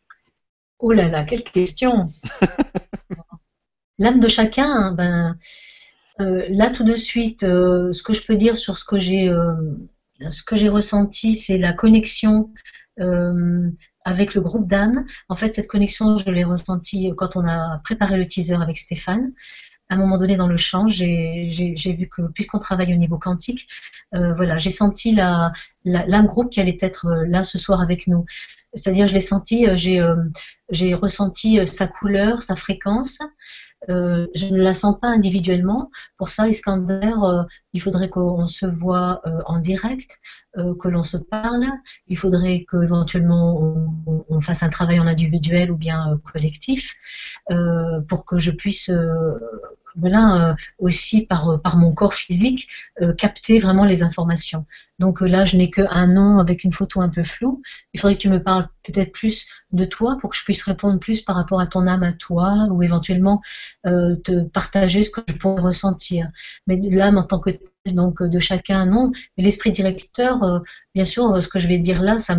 Oh là là, quelle question L'âme de chacun, ben, euh, là, tout de suite, euh, ce que je peux dire sur ce que j'ai, euh, ce que j'ai ressenti, c'est la connexion avec le groupe d'âmes. En fait, cette connexion, je l'ai ressentie quand on a préparé le teaser avec Stéphane. À un moment donné, dans le champ, j'ai vu que, puisqu'on travaille au niveau quantique, voilà, j'ai senti la, l'âme groupe qui allait être là ce soir avec nous. C'est-à-dire, je l'ai senti, j'ai ressenti sa couleur, sa fréquence. Euh, je ne la sens pas individuellement. Pour ça, Iskander, euh, il faudrait qu'on se voit euh, en direct, que l'on se parle. Il faudrait qu'éventuellement on, on, fasse un travail en individuel ou bien collectif pour que je puisse voilà, euh, aussi par, euh, mon corps physique, euh, capter vraiment les informations. Donc là, je n'ai qu'un nom avec une photo un peu floue. Il faudrait que tu me parles peut-être plus de toi pour que je puisse répondre plus par rapport à ton âme à toi ou éventuellement te partager ce que je pourrais ressentir. Mais l'âme en tant que donc de chacun, non. Mais l'esprit directeur, bien sûr, ce que je vais dire là, ça,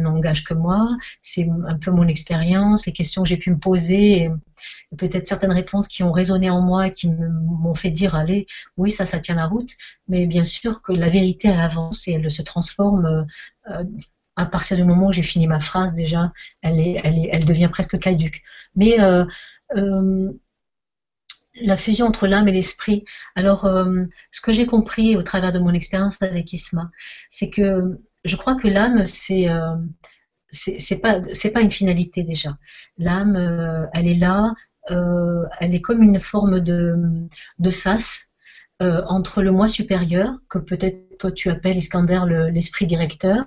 n'engage que moi. C'est un peu mon expérience, les questions que j'ai pu me poser. Et, peut-être certaines réponses qui ont résonné en moi et qui m'ont fait dire allez, oui, ça, ça tient la route. Mais bien sûr que la vérité, elle et elle se transforme. Euh, à partir du moment où j'ai fini ma phrase, déjà, elle, est, elle devient presque caduque. Mais euh, euh, la fusion entre l'âme et l'esprit. Alors, ce que j'ai compris au travers de mon expérience avec Isma, c'est que je crois que l'âme, c'est c'est pas c'est pas une finalité déjà. L'âme, elle est là, elle est comme une forme de de sas entre le moi supérieur que peut-être toi tu appelles Iskander l'esprit directeur,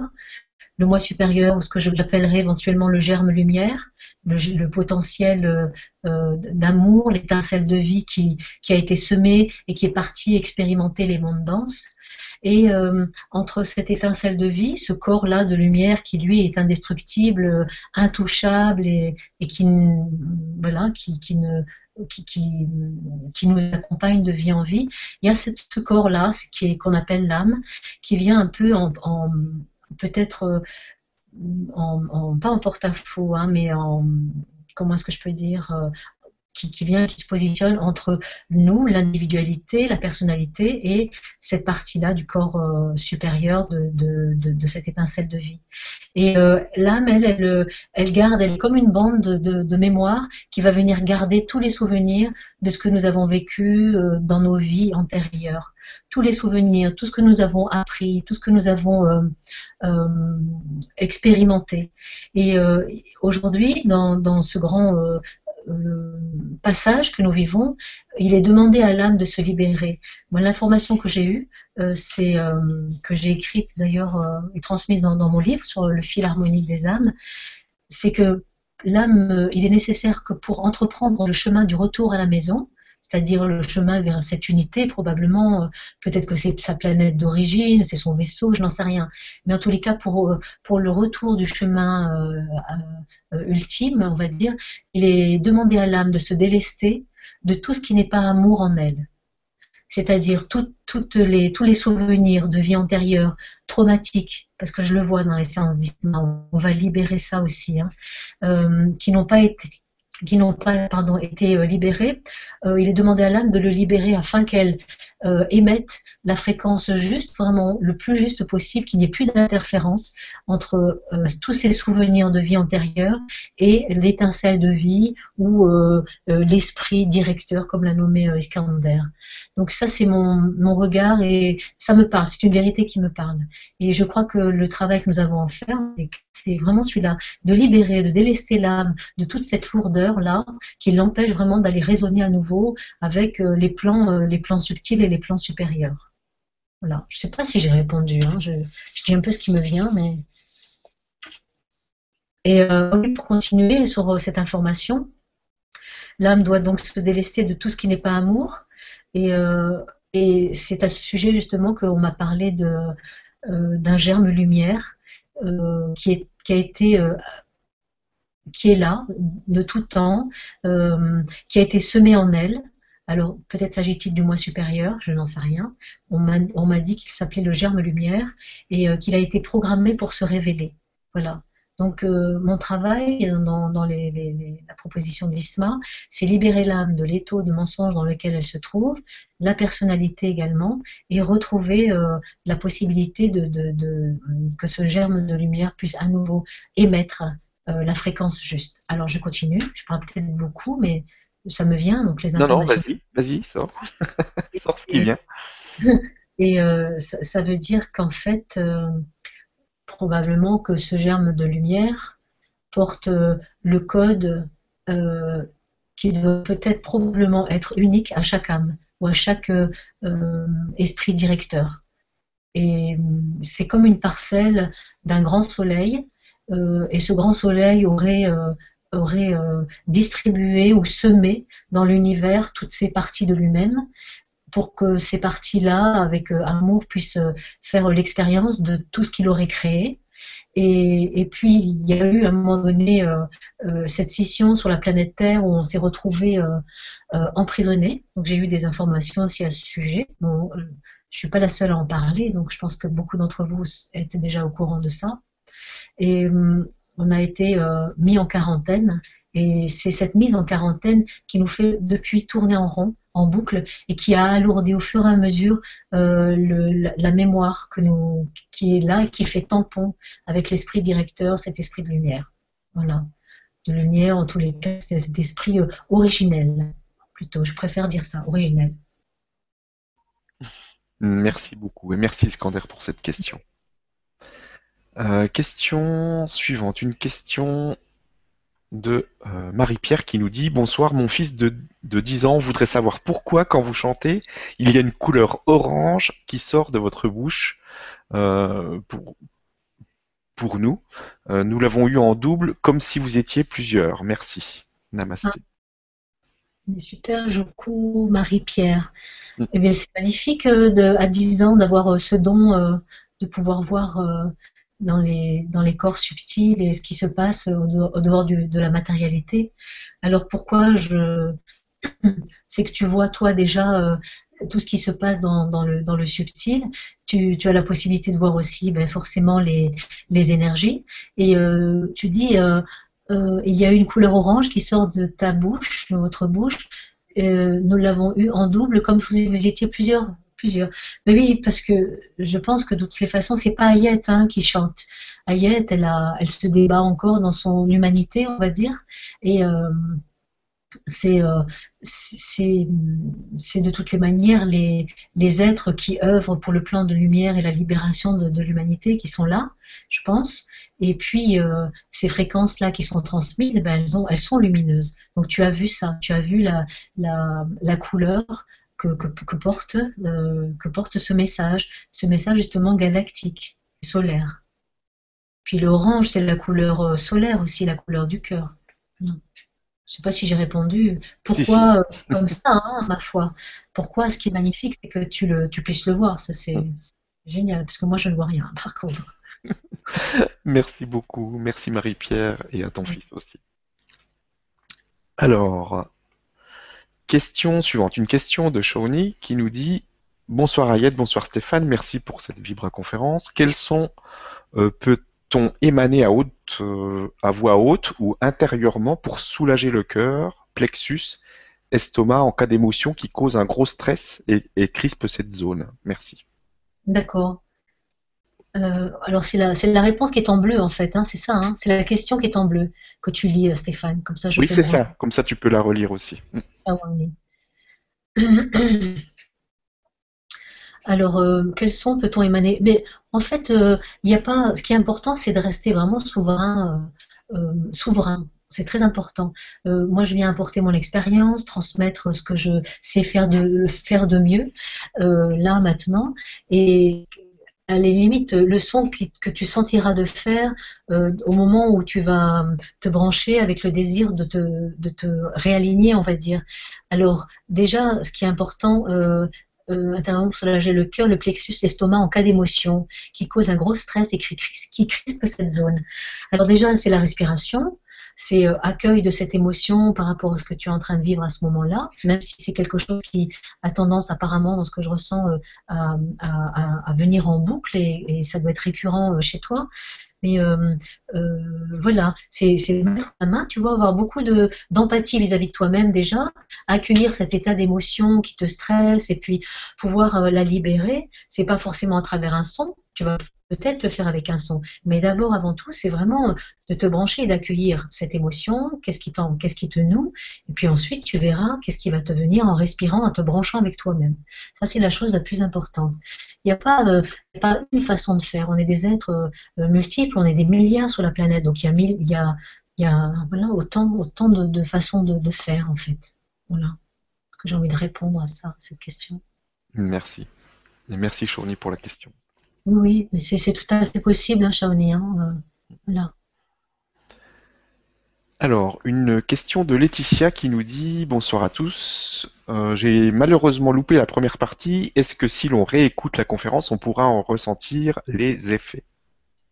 le moi supérieur, ou ce que j'appellerais éventuellement le germe lumière, le, potentiel euh, euh, d'amour, l'étincelle de vie qui, a été semée et qui est partie expérimenter les mondes denses. Et euh, entre cette étincelle de vie, ce corps-là de lumière qui lui est indestructible, intouchable et, qui, qui ne, qui, qui, qui, nous accompagne de vie en vie, il y a ce, corps-là, qu'on appelle l'âme, qui vient un peu en, peut-être euh, en, pas en porte-à-faux, hein, mais en comment est-ce que je peux dire euh, qui, vient, qui se positionne entre nous, l'individualité, la personnalité et cette partie-là du corps euh, supérieur de, de, cette étincelle de vie. Et euh, l'âme, elle, elle, elle, garde, elle est comme une bande de, mémoire qui va venir garder tous les souvenirs de ce que nous avons vécu euh, dans nos vies antérieures. Tous les souvenirs, tout ce que nous avons appris, tout ce que nous avons expérimenté. Et aujourd'hui, dans, dans, ce grand euh, passage que nous vivons, il est demandé à l'âme de se libérer. Moi, l'information que j'ai eue, euh, c'est euh, que j'ai écrite d'ailleurs et transmise dans, mon livre sur le fil harmonique des âmes, c'est que l'âme, il est nécessaire que pour entreprendre le chemin du retour à la maison, c'est-à-dire le chemin vers cette unité, probablement, euh, peut-être que c'est sa planète d'origine, c'est son vaisseau, je n'en sais rien. Mais en tous les cas, pour, euh, pour le retour du chemin euh, ultime, on va dire, il est demandé à l'âme de se délester de tout ce qui n'est pas amour en elle. C'est-à-dire les, tous les souvenirs de vie antérieure, traumatiques, parce que je le vois dans les séances d'islam, on va libérer ça aussi, hein, qui n'ont pas été qui n'ont pas été euh, libérés, euh, il est demandé à l'âme de le libérer afin qu'elle euh, émette la fréquence juste, vraiment le plus juste possible, qu'il n'y ait plus d'interférence entre tous ces souvenirs de vie antérieure et l'étincelle de vie ou l'esprit directeur, comme l'a nommé Iskander. Donc ça, c'est mon regard et ça me parle, c'est une vérité qui me parle. Et je crois que le travail que nous avons à faire, c'est vraiment celui-là, de libérer, de délester l'âme de toute cette lourdeur là qui l'empêche vraiment d'aller résonner à nouveau avec euh, les plans, euh, les plans subtils et les plans supérieurs. Voilà. Je ne sais pas si j'ai répondu. Hein. Je, dis un peu ce qui me vient, mais et euh, pour continuer sur cette information, l'âme doit donc se délester de tout ce qui n'est pas amour. Et, c'est à ce sujet justement qu'on m'a parlé d'un germe lumière qui, a été qui est là de tout temps, euh, qui a été semé en elle. Alors peut-être s'agit-il du moi supérieur, je n'en sais rien. On m'a dit qu'il s'appelait le germe lumière et euh, qu'il a été programmé pour se révéler. Voilà. Donc euh, mon travail dans, la proposition d'Isma, c'est libérer l'âme de l'étau de mensonge dans lequel elle se trouve, la personnalité également, et retrouver la possibilité que ce germe de lumière puisse à nouveau émettre euh, la fréquence juste. Alors je continue, je parle peut-être beaucoup, mais ça me vient, donc les informations. Non, non, vas-y, vas-y, sors. sors ce qui vient. Et euh, ça, veut dire qu'en fait, euh, probablement que ce germe de lumière porte le code qui doit peut-être probablement être unique à chaque âme ou à chaque esprit directeur. Et c'est comme une parcelle d'un grand soleil et ce grand soleil aurait, euh, aurait euh, distribué ou semé dans l'univers toutes ces parties de lui-même pour que ces parties-là, avec amour, puissent faire l'expérience de tout ce qu'il aurait créé. Et, et, puis, il y a eu à un moment donné cette scission sur la planète Terre où on s'est retrouvé euh, emprisonné. Donc, j'ai eu des informations aussi à ce sujet. Bon, je ne suis pas la seule à en parler, donc je pense que beaucoup d'entre vous étaient déjà au courant de ça. Et hum, on a été euh, mis en quarantaine. Et c'est cette mise en quarantaine qui nous fait depuis tourner en rond, en boucle, et qui a alourdi au fur et à mesure euh, la, mémoire qui est là et qui fait tampon avec l'esprit directeur, cet esprit de lumière. Voilà. De lumière, en tous les cas, c'est cet esprit euh, originel, plutôt. Je préfère dire ça, originel. Merci beaucoup et merci Iskander pour cette question. Euh, question suivante, une question de euh, Marie-Pierre qui nous dit Bonsoir, mon fils de, de 10 ans voudrait savoir pourquoi, quand vous chantez, il y a une couleur orange qui sort de votre bouche euh, pour, pour nous. Euh, nous l'avons eu en double, comme si vous étiez plusieurs. Merci. Namasté. Mais Super, Joku, Marie-Pierre. Eh bien, c'est magnifique de, à 10 ans d'avoir ce don de pouvoir voir dans, les, dans les corps subtils et ce qui se passe au dehors, du- de la matérialité. Alors pourquoi je... C'est que tu vois toi déjà euh, tout ce qui se passe dans, dans le, dans le subtil. Tu, tu as la possibilité de voir aussi ben, forcément les, les énergies. Et euh, tu dis, euh, il y a une couleur orange qui sort de ta bouche, de votre bouche. Nous l'avons eu en double, comme vous, vous étiez plusieurs. Mais oui, parce que je pense que de toutes les façons, c'est pas Ayette hein, qui chante. Ayette, elle, se débat encore dans son humanité, on va dire. Et euh, c'est euh, c'est de toutes les manières les, êtres qui œuvrent pour le plan de lumière et la libération de, l'humanité qui sont là, je pense. Et puis euh, ces fréquences-là qui sont transmises, eh ben, elles, ont, elles sont lumineuses. Donc tu as vu ça, tu as vu la couleur que, que, que porte, euh, que porte ce message, ce message justement galactique, solaire. Puis l'orange, c'est la couleur euh, solaire aussi, la couleur du cœur. Non. Je ne sais pas si j'ai répondu. Pourquoi euh, comme ça, hein, ma foi? Pourquoi ce qui est magnifique, c'est que tu, le, tu puisses le voir? Ça, c'est c'est génial, parce que moi, je ne vois rien, par contre. Merci beaucoup. Merci Marie-Pierre et à ton fils aussi. Alors, question suivante. Une question de Shawnee qui nous dit Bonsoir Ayette, bonsoir Stéphane, merci pour cette Vibra conférence. Quels sont, euh, peut-on émaner à, haute, euh, à voix haute ou intérieurement pour soulager le cœur, plexus, estomac en cas d'émotion qui cause un gros stress et, et crispe cette zone? Merci. D'accord. Euh, alors, c'est la, réponse qui est en bleu, en fait. Hein, c'est ça. Hein, c'est la question qui est en bleu que tu lis, euh, Stéphane. Comme ça, je Oui, c'est ça. Comme ça, tu peux la relire aussi. Ah oui. Alors, euh, quels sons peut-on émaner? Mais en fait, euh, il n'y a pas. Ce qui est important, c'est de rester vraiment souverain, euh, souverain. C'est très important. Moi, je viens apporter mon expérience, transmettre ce que je sais faire de faire de mieux là maintenant, et à la limite, le son que tu sentiras de faire euh, au moment où tu vas te brancher avec le désir de te, de te réaligner, on va dire. Alors, déjà, ce qui est important, euh, euh, pour soulager le cœur, le plexus, l'estomac en cas d'émotion qui cause un gros stress et qui crispe cette zone. Alors déjà, c'est la respiration, c'est euh, accueil de cette émotion par rapport à ce que tu es en train de vivre à ce moment-là, même si c'est quelque chose qui a tendance apparemment, dans ce que je ressens, euh, à, à- à- venir en boucle et, et ça doit être récurrent euh, chez toi. Mais euh, euh, voilà, c'est mettre la main, tu vois, avoir beaucoup de d'empathie vis-à-vis de toi-même déjà, accueillir cet état d'émotion qui te stresse et puis pouvoir la libérer. C'est pas forcément à travers un son, tu vas peut-être le faire avec un son, mais d'abord, avant tout, c'est vraiment de te brancher et d'accueillir cette émotion, qu'est-ce qui qu'est-ce qui te noue, et puis ensuite tu verras qu'est-ce qui va te venir en respirant, en te branchant avec toi-même. Ça, c'est la chose la plus importante. Il n'y a pas, euh, a pas une façon de faire. On est des êtres euh, euh, multiples, on est des milliards sur la planète, donc il y a, autant, de, façons de, faire en fait. Voilà. J'ai envie de répondre à ça, à cette question? Merci. Merci Shawnee pour la question. Oui, oui, c'est c'est tout à fait possible, hein, Shawnee. Hein, euh, voilà. Alors, une question de Laetitia qui nous dit Bonsoir à tous. Euh, j'ai malheureusement loupé la première partie. Est-ce que si l'on réécoute la conférence, on pourra en ressentir les effets?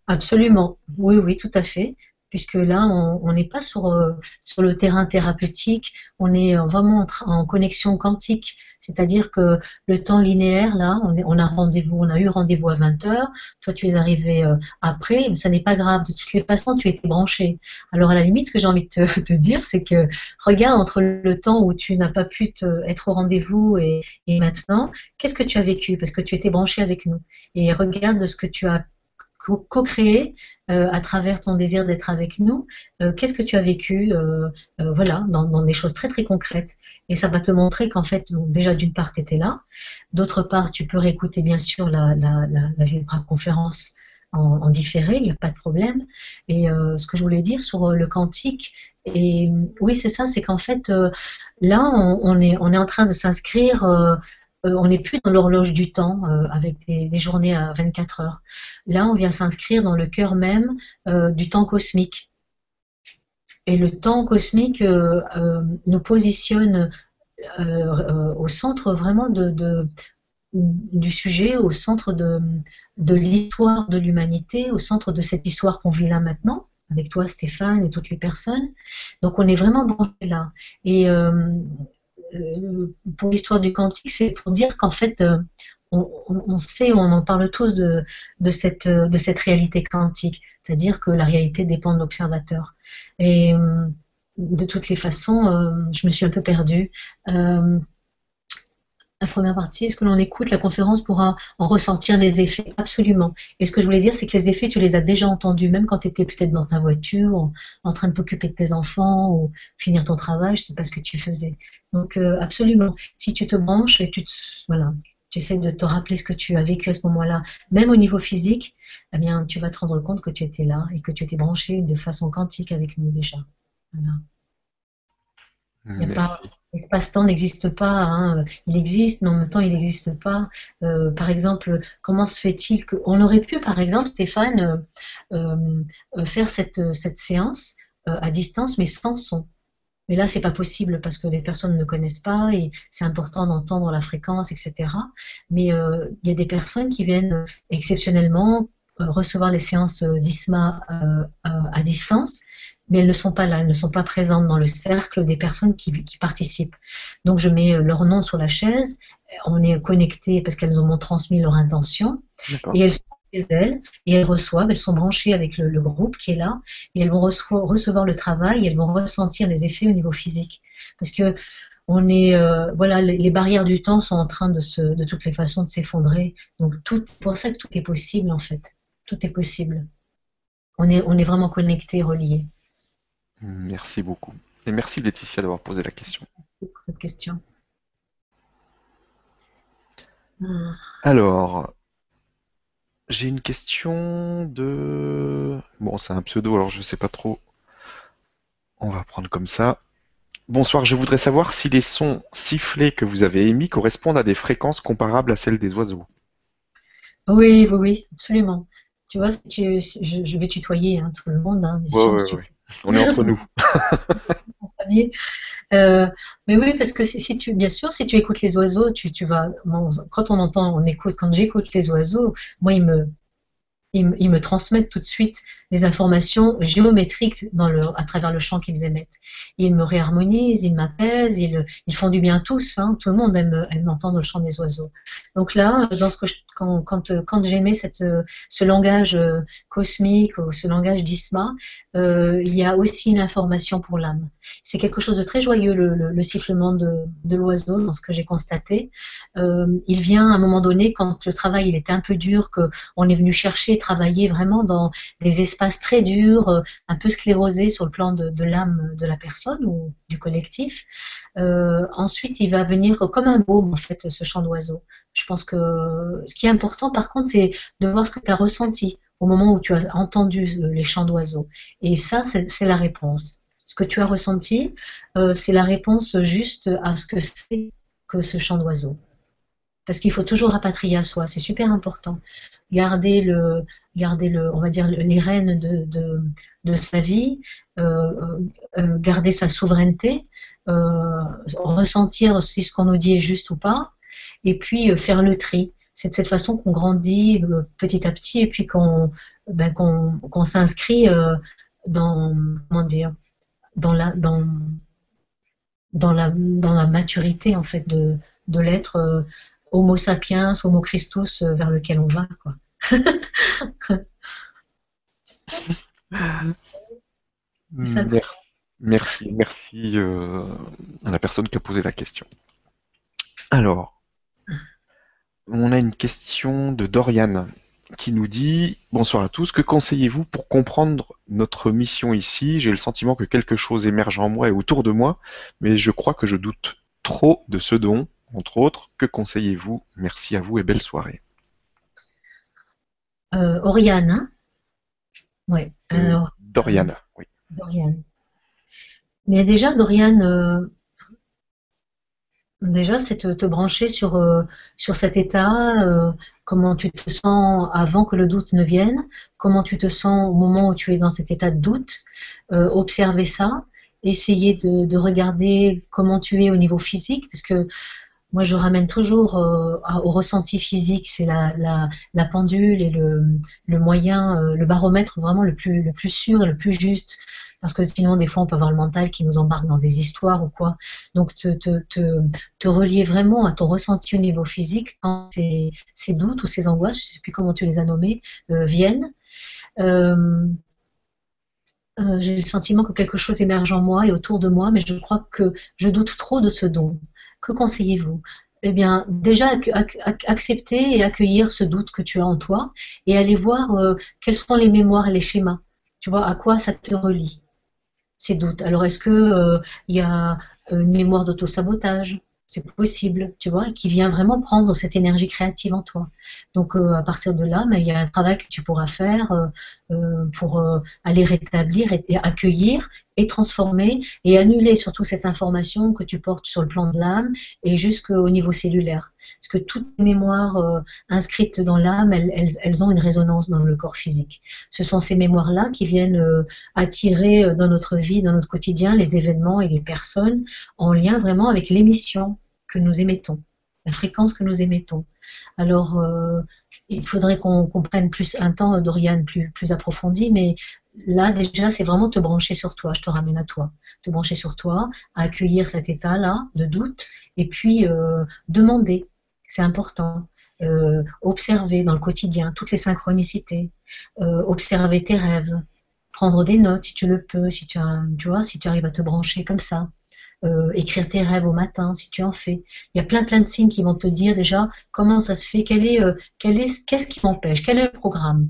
Absolument, oui, oui, tout à fait. Puisque là, on n'est pas sur, euh, sur le terrain thérapeutique, on est euh, vraiment en, connexion quantique. C'est-à-dire que le temps linéaire, là, on, a rendez-vous, on a eu rendez-vous à 20 heures, toi tu es arrivé euh, après, mais ça n'est pas grave. De toutes les façons, tu étais branché. Alors à la limite, ce que j'ai envie de te, dire, c'est que regarde entre le temps où tu n'as pas pu être au rendez-vous et, et maintenant, qu'est-ce que tu as vécu? Parce que tu étais branché avec nous. Et regarde ce que tu as co- co-créé euh, à travers ton désir d'être avec nous. Euh, Qu'est-ce que tu as vécu euh, voilà, dans, des choses très très concrètes. Et ça va te montrer qu'en fait, déjà d'une part, tu étais là. D'autre part, tu peux réécouter bien sûr la, la, la, la conférence en, différé, il n'y a pas de problème. Et ce que je voulais dire sur le quantique, et oui, c'est ça, c'est qu'en fait, là, on est en train de s'inscrire on n'est plus dans l'horloge du temps avec des, journées à 24 heures. Là, on vient s'inscrire dans le cœur même du temps cosmique. Et le temps cosmique nous positionne au centre vraiment du sujet, au centre de, l'histoire de l'humanité, au centre de cette histoire qu'on vit là maintenant, avec toi Stéphane et toutes les personnes. Donc on est vraiment branché là. Euh, euh, pour l'histoire du quantique, c'est pour dire qu'en fait, euh, on, sait, on en parle tous cette, de cette réalité quantique, c'est-à-dire que la réalité dépend de l'observateur. Et de toutes les façons, je me suis un peu perdue la première partie, est-ce que l'on écoute la conférence pour en ressentir les effets? Absolument. Et ce que je voulais dire, c'est que les effets, tu les as déjà entendus, même quand tu étais peut-être dans ta voiture, en, train de t'occuper de tes enfants, ou finir ton travail, je ne sais pas ce que tu faisais. Donc, euh, absolument. Si tu te branches et tu voilà, tu essaies de te rappeler ce que tu as vécu à ce moment-là, même au niveau physique, eh bien, tu vas te rendre compte que tu étais là et que tu étais branché de façon quantique avec nous déjà. Voilà. Il n'y a pas L'espace-temps n'existe pas, hein. il existe, mais en même temps il n'existe pas. Euh, par exemple, comment se fait-il qu'on aurait pu, par exemple, Stéphane, euh, euh, faire cette, séance à distance, mais sans son mais là, c'est pas possible parce que les personnes ne connaissent pas et c'est important d'entendre la fréquence, etc. Mais il y a des personnes qui viennent exceptionnellement recevoir les séances d'ISMA à distance mais elles ne sont pas là, elles ne sont pas présentes dans le cercle des personnes qui, participent. Donc je mets euh, leur nom sur la chaise, on est connecté parce qu'elles ont transmis leur intention, et elles sont chez elles, et elles reçoivent, elles sont branchées avec le, groupe qui est là, et elles vont recevoir le travail, et elles vont ressentir les effets au niveau physique. Parce que on est, euh, voilà, les, barrières du temps sont en train de, se, de toutes les façons de s'effondrer. Donc tout, pour ça que tout est possible en fait. Tout est possible. On est, on est vraiment connecté, relié. Merci beaucoup. Et merci Laetitia d'avoir posé la question. Merci pour cette question. Alors, j'ai une question de... Bon, c'est un pseudo, alors je ne sais pas trop. On va prendre comme ça. Bonsoir, je voudrais savoir si les sons sifflés que vous avez émis correspondent à des fréquences comparables à celles des oiseaux. Oui, oui, oui, absolument. Tu vois, je, vais tutoyer hein, tout le monde. Hein, on est entre nous. Euh, mais oui, parce que si, tu, bien sûr, si tu écoutes les oiseaux, tu, tu vas. quand on entend, on écoute, quand j'écoute les oiseaux, moi, ils me, ils, me transmettent tout de suite des informations géométriques à travers le chant qu'ils émettent. Ils me réharmonisent, ils m'apaisent, ils, font du bien tous. Hein. Tout le monde aime, aime, entendre le chant des oiseaux. Donc là, dans ce que quand, quand, j'aimais ce langage euh, cosmique, ou ce langage d'Isma, euh, il y a aussi une information pour l'âme. C'est quelque chose de très joyeux, le, le, sifflement de, de l'oiseau, dans ce que j'ai constaté. Euh, il vient à un moment donné, quand le travail il était un peu dur, qu'on est venu chercher travailler vraiment dans des espaces très durs, euh, un peu sclérosés sur le plan de, l'âme de la personne ou du collectif. Euh, ensuite, il va venir comme un baume, en fait, ce chant d'oiseau. Je pense que ce qui est important, par contre, c'est de voir ce que tu as ressenti au moment où tu as entendu euh, les chants d'oiseaux. Et ça, c'est la réponse. Ce que tu as ressenti, c'est la réponse juste à ce que c'est que ce chant d'oiseau. Parce qu'il faut toujours rapatrier à soi, c'est super important. Garder le, garder le, on va dire les rênes de, de, sa vie, euh, euh, euh, garder sa souveraineté, ressentir si ce qu'on nous dit est juste ou pas, et puis faire le tri. C'est de cette façon qu'on grandit petit à petit et puis qu'on ben, qu'on s'inscrit dans comment dire dans la dans dans la dans la maturité en fait de de l'être Homo sapiens, Homo Christus euh, vers lequel on va. Quoi. merci, merci euh, à la personne qui a posé la question. Alors, on a une question de Dorian qui nous dit Bonsoir à tous, que conseillez-vous pour comprendre notre mission ici? J'ai le sentiment que quelque chose émerge en moi et autour de moi, mais je crois que je doute trop de ce don entre autres. Que conseillez-vous? Merci à vous et belle soirée. Oriane, hein Ouais. Doriane, oui. Doriane. Mais déjà, Doriane, déjà, c'est te, te, brancher sur, sur cet état, comment tu te sens avant que le doute ne vienne, comment tu te sens au moment où tu es dans cet état de doute, observer ça, essayer de, regarder comment tu es au niveau physique, parce que moi je ramène toujours euh, au ressenti physique, c'est la, la, pendule et le, moyen, euh, le baromètre vraiment le plus, sûr et le plus juste. Parce que sinon, des fois, on peut avoir le mental qui nous embarque dans des histoires ou quoi. Donc, te, relier vraiment à ton ressenti au niveau physique quand ces, doutes ou ces angoisses, je ne sais plus comment tu les as nommés, euh, viennent. J'ai le sentiment que quelque chose émerge en moi et autour de moi, mais je crois que je doute trop de ce don. Que conseillez-vous? Eh bien, déjà accepter et accueillir ce doute que tu as en toi et aller voir euh, quels sont les mémoires et les schémas. Tu vois, à quoi ça te relie ces doutes? Alors, est-ce que euh, il y a une mémoire d'auto-sabotage? C'est possible, tu vois, qui vient vraiment prendre cette énergie créative en toi. Donc euh, à partir de là, mais il y a un travail que tu pourras faire euh, euh, pour aller rétablir et, accueillir et transformer et annuler surtout cette information que tu portes sur le plan de l'âme et jusqu'au niveau cellulaire. Parce que toutes les mémoires inscrites dans l'âme, elles, ont une résonance dans le corps physique. Ce sont ces mémoires-là qui viennent attirer dans notre vie, dans notre quotidien, les événements et les personnes en lien vraiment avec l'émission que nous émettons, la fréquence que nous émettons. Alors, euh, il faudrait qu'on prenne plus un temps, Dorian, plus, plus approfondi, mais là, déjà, c'est vraiment te brancher sur toi. Je te ramène à toi. Te brancher sur toi, accueillir cet état-là de doute, et puis euh, demander. C'est important. Euh, observer dans le quotidien toutes les synchronicités, observer tes rêves, prendre des notes si tu le peux, si tu, as, tu vois, si tu arrives à te brancher comme ça. Euh, écrire tes rêves au matin si tu en fais. Il y a plein plein de signes qui vont te dire déjà comment ça se fait, quel est, euh, est, qu'est-ce qui m'empêche, quel est le programme,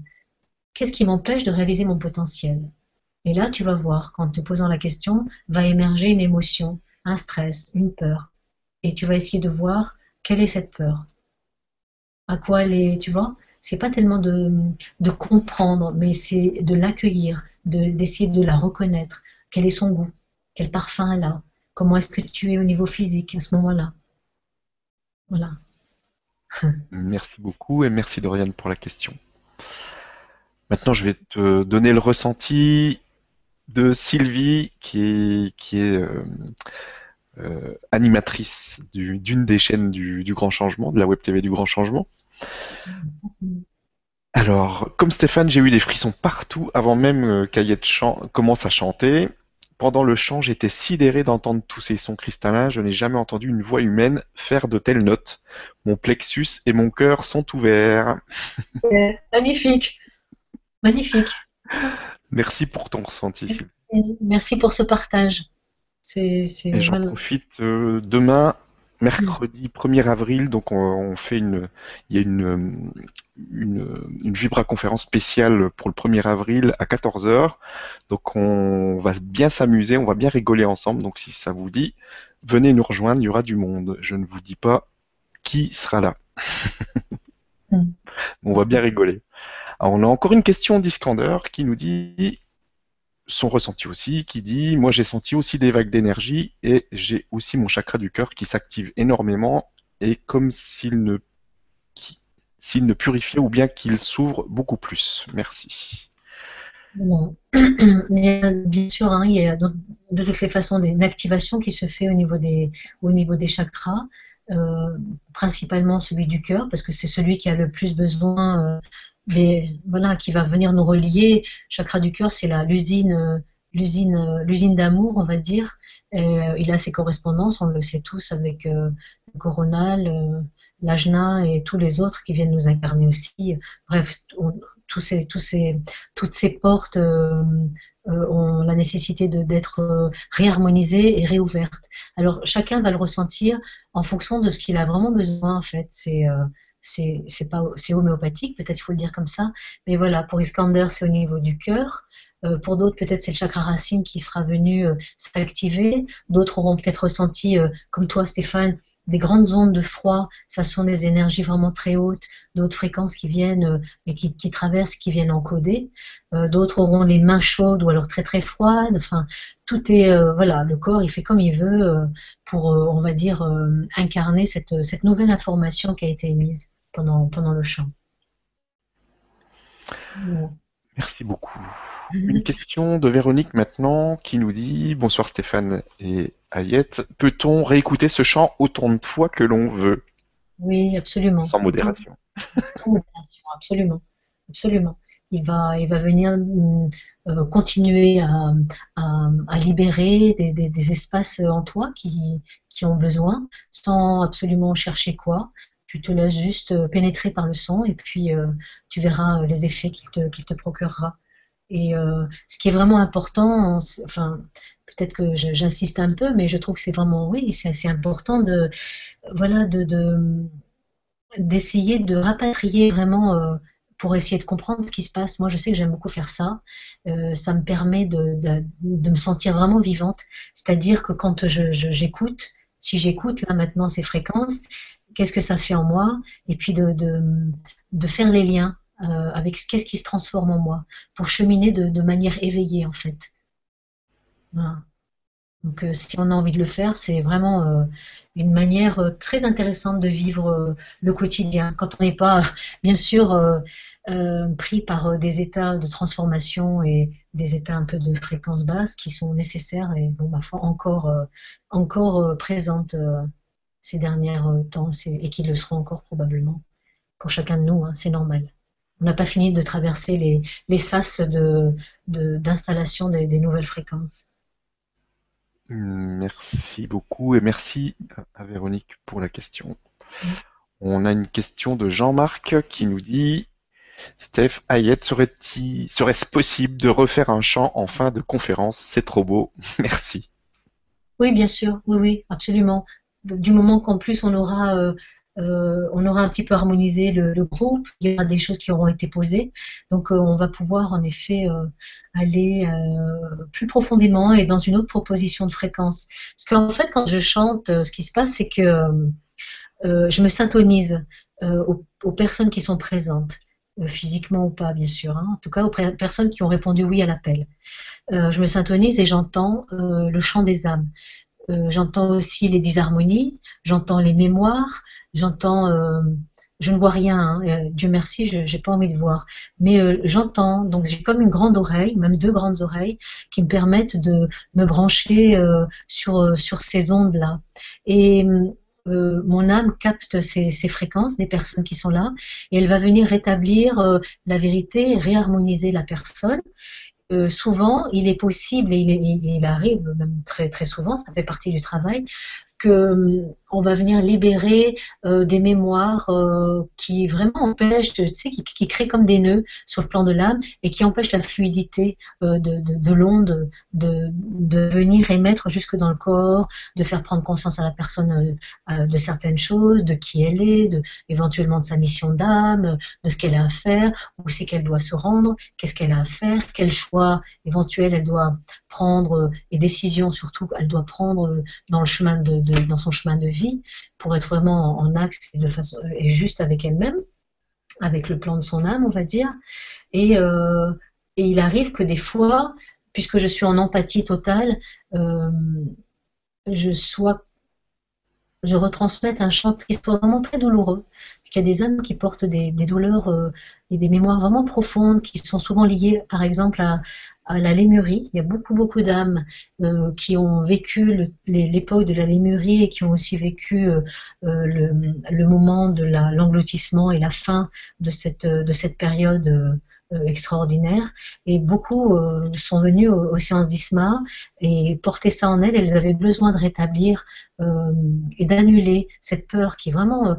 qu'est-ce qui m'empêche de réaliser mon potentiel? Et là, tu vas voir, qu'en te posant la question, va émerger une émotion, un stress, une peur. Et tu vas essayer de voir quelle est cette peur. À quoi elle est, tu vois? C'est pas tellement de, de comprendre, mais c'est de l'accueillir, d'essayer de la reconnaître. Quel est son goût? Quel parfum elle a? Comment est-ce que tu es au niveau physique à ce moment-là? Voilà. Merci beaucoup et merci Dorian pour la question. Maintenant, je vais te donner le ressenti de Sylvie, qui est, euh, euh, animatrice d'une des chaînes du, Grand Changement, de la Web TV du Grand Changement. Alors, comme Stéphane, j'ai eu des frissons partout avant même euh, qu'Ayette commence à chanter. Pendant le chant, j'étais sidéré d'entendre tous ces sons cristallins. Je n'ai jamais entendu une voix humaine faire de telles notes. Mon plexus et mon cœur sont ouverts. magnifique. Magnifique. Merci pour ton ressenti. Merci, pour ce partage. C'est, j'en profite euh, demain mercredi 1er avril, donc on, fait une, il y a une, une, une vibra-conférence spéciale pour le 1er avril à 14h. Donc on va bien s'amuser, on va bien rigoler ensemble. Donc si ça vous dit, venez nous rejoindre, il y aura du monde. Je ne vous dis pas qui sera là. On va bien rigoler. Alors on a encore une question d'Iskander qui nous dit son ressenti aussi, qui dit Moi j'ai senti aussi des vagues d'énergie et j'ai aussi mon chakra du cœur qui s'active énormément et comme s'il ne, s'il ne purifiait ou bien qu'il s'ouvre beaucoup plus. Merci. Bien sûr, hein, il y a de toutes les façons une activation qui se fait au niveau des, au niveau des chakras, euh, principalement celui du cœur, parce que c'est celui qui a le plus besoin euh, voilà, qui va venir nous relier. Chakra du cœur, c'est l'usine, l'usine, l'usine d'amour, on va dire. Euh, il a ses correspondances, on le sait tous, avec euh, le coronal, euh, l'ajna et tous les autres qui viennent nous incarner aussi. Bref, toutes ces portes ont la nécessité d'être réharmonisées et réouvertes. Alors chacun va le ressentir en fonction de ce qu'il a vraiment besoin en fait. C'est pas c'est homéopathique, peut-être il faut le dire comme ça, mais voilà, pour Iskander, c'est au niveau du cœur. Euh, pour d'autres, peut-être c'est le chakra racine qui sera venu euh, s'activer. D'autres auront peut-être ressenti, euh, comme toi Stéphane, des grandes ondes de froid, ça sont des énergies vraiment très hautes, d'autres fréquences qui viennent euh, et qui, traversent, qui viennent encoder. Euh, d'autres auront les mains chaudes ou alors très très froides. Enfin, tout est euh, voilà, le corps il fait comme il veut pour, on va dire, incarner cette, nouvelle information qui a été émise pendant pendant le chant. Merci beaucoup. Une question de Véronique maintenant qui nous dit Bonsoir Stéphane et Ayette. Peut-on réécouter ce chant autant de fois que l'on veut? Oui, absolument. Sans modération. Sans modération, absolument. Absolument. Il va, il va venir euh, continuer à, libérer des, espaces en toi qui, qui ont besoin, sans absolument chercher quoi tu te laisses juste pénétrer par le son et puis euh, tu verras les effets qu'il te, qu'il te procurera. Et euh, ce qui est vraiment important, enfin, peut-être que j'insiste un peu, mais je trouve que c'est vraiment, oui, c'est assez important de, voilà, de, d'essayer de, rapatrier vraiment euh, pour essayer de comprendre ce qui se passe. Moi, je sais que j'aime beaucoup faire ça. Euh, ça me permet de, de, me sentir vraiment vivante. C'est-à-dire que quand j'écoute, si j'écoute là maintenant ces fréquences, qu'est-ce que ça fait en moi Et puis de, faire les liens euh, avec qu'est-ce qui se transforme en moi, pour cheminer de, manière éveillée en fait. Donc euh, si on a envie de le faire, c'est vraiment euh, une manière très intéressante de vivre le quotidien, quand on n'est pas bien sûr pris par des états de transformation et des états un peu de fréquence basse qui sont nécessaires et bon, ma foi encore, encore présentes ces derniers temps et qui le seront encore probablement pour chacun de nous, hein, c'est normal on n'a pas fini de traverser les, les sas d'installation de, des, nouvelles fréquences. Merci beaucoup et merci à Véronique pour la question. On a une question de Jean-Marc qui nous dit Steph Hayet, serait-ce possible de refaire un chant en fin de conférence? C'est trop beau. Merci. Oui, bien sûr. Oui, oui, absolument. Du moment qu'en plus on aura euh, euh, on aura un petit peu harmonisé le, groupe, il y aura des choses qui auront été posées, donc euh, on va pouvoir en effet aller plus profondément et dans une autre proposition de fréquence. Parce qu'en fait, quand je chante, ce qui se passe, c'est que je me syntonise aux, personnes qui sont présentes, physiquement ou pas, bien sûr, hein. en tout cas aux personnes qui ont répondu oui à l'appel. je me syntonise et j'entends le chant des âmes. J'entends aussi les disharmonies, j'entends les mémoires, j'entends, euh, je ne vois rien, hein, euh, Dieu merci, je n'ai pas envie de voir, mais euh, j'entends, donc j'ai comme une grande oreille, même deux grandes oreilles, qui me permettent de me brancher sur, sur ces ondes-là. Et mon âme capte ces, ces, fréquences des personnes qui sont là et elle va venir rétablir la vérité, réharmoniser la personne. Souvent, il est possible et il, il, arrive même très très souvent, ça fait partie du travail, que on va venir libérer euh, des mémoires euh, qui vraiment empêchent, tu sais, qui, créent comme des nœuds sur le plan de l'âme et qui empêchent la fluidité euh, de, de, l'onde de, venir émettre jusque dans le corps, de faire prendre conscience à la personne de certaines choses, de qui elle est, de, éventuellement de sa mission d'âme, de ce qu'elle a à faire, où c'est qu'elle doit se rendre, qu'est-ce qu'elle a à faire, quel choix éventuel elle doit prendre et décisions surtout elle doit prendre dans son chemin de vie pour être vraiment en axe et, de façon, et juste avec elle-même, avec le plan de son âme, on va dire. Et, euh, il arrive que des fois, puisque je suis en empathie totale, euh, je sois je retransmette un chant qui soit vraiment très douloureux. Parce qu'il y a des âmes qui portent des, douleurs euh, et des mémoires vraiment profondes qui sont souvent liées, par exemple, à, la lémurie. Il y a beaucoup, beaucoup d'âmes euh, qui ont vécu l'époque de la lémurie et qui ont aussi vécu euh, le, moment de l'engloutissement et la fin de cette, de cette période extraordinaire. Et beaucoup euh, sont venus aux, séances d'ISMA et porter ça en elles. Elles avaient besoin de rétablir euh, et d'annuler cette peur qui vraiment,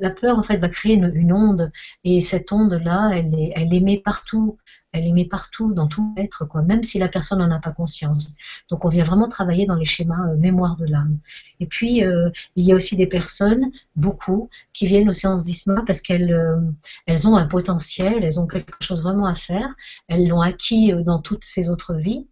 la peur en fait va créer une, onde et cette onde là, elle est, elle émet partout elle émet partout, dans tout être, quoi, même si la personne n'en a pas conscience. Donc on vient vraiment travailler dans les schémas euh, mémoire de l'âme. Et puis euh, il y a aussi des personnes, beaucoup, qui viennent aux séances d'ISMA parce qu'elles euh, ont un potentiel, elles ont quelque chose vraiment à faire, elles l'ont acquis dans toutes ces autres vies.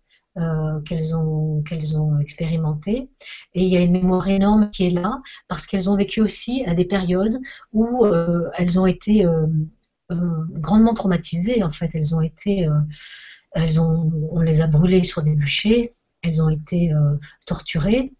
qu'elles ont, qu'elles expérimenté. Et il y a une mémoire énorme qui est là parce qu'elles ont vécu aussi à des périodes où elles ont été grandement traumatisées. En fait, elles ont été, elles ont, on les a brûlées sur des bûchers, elles ont été torturées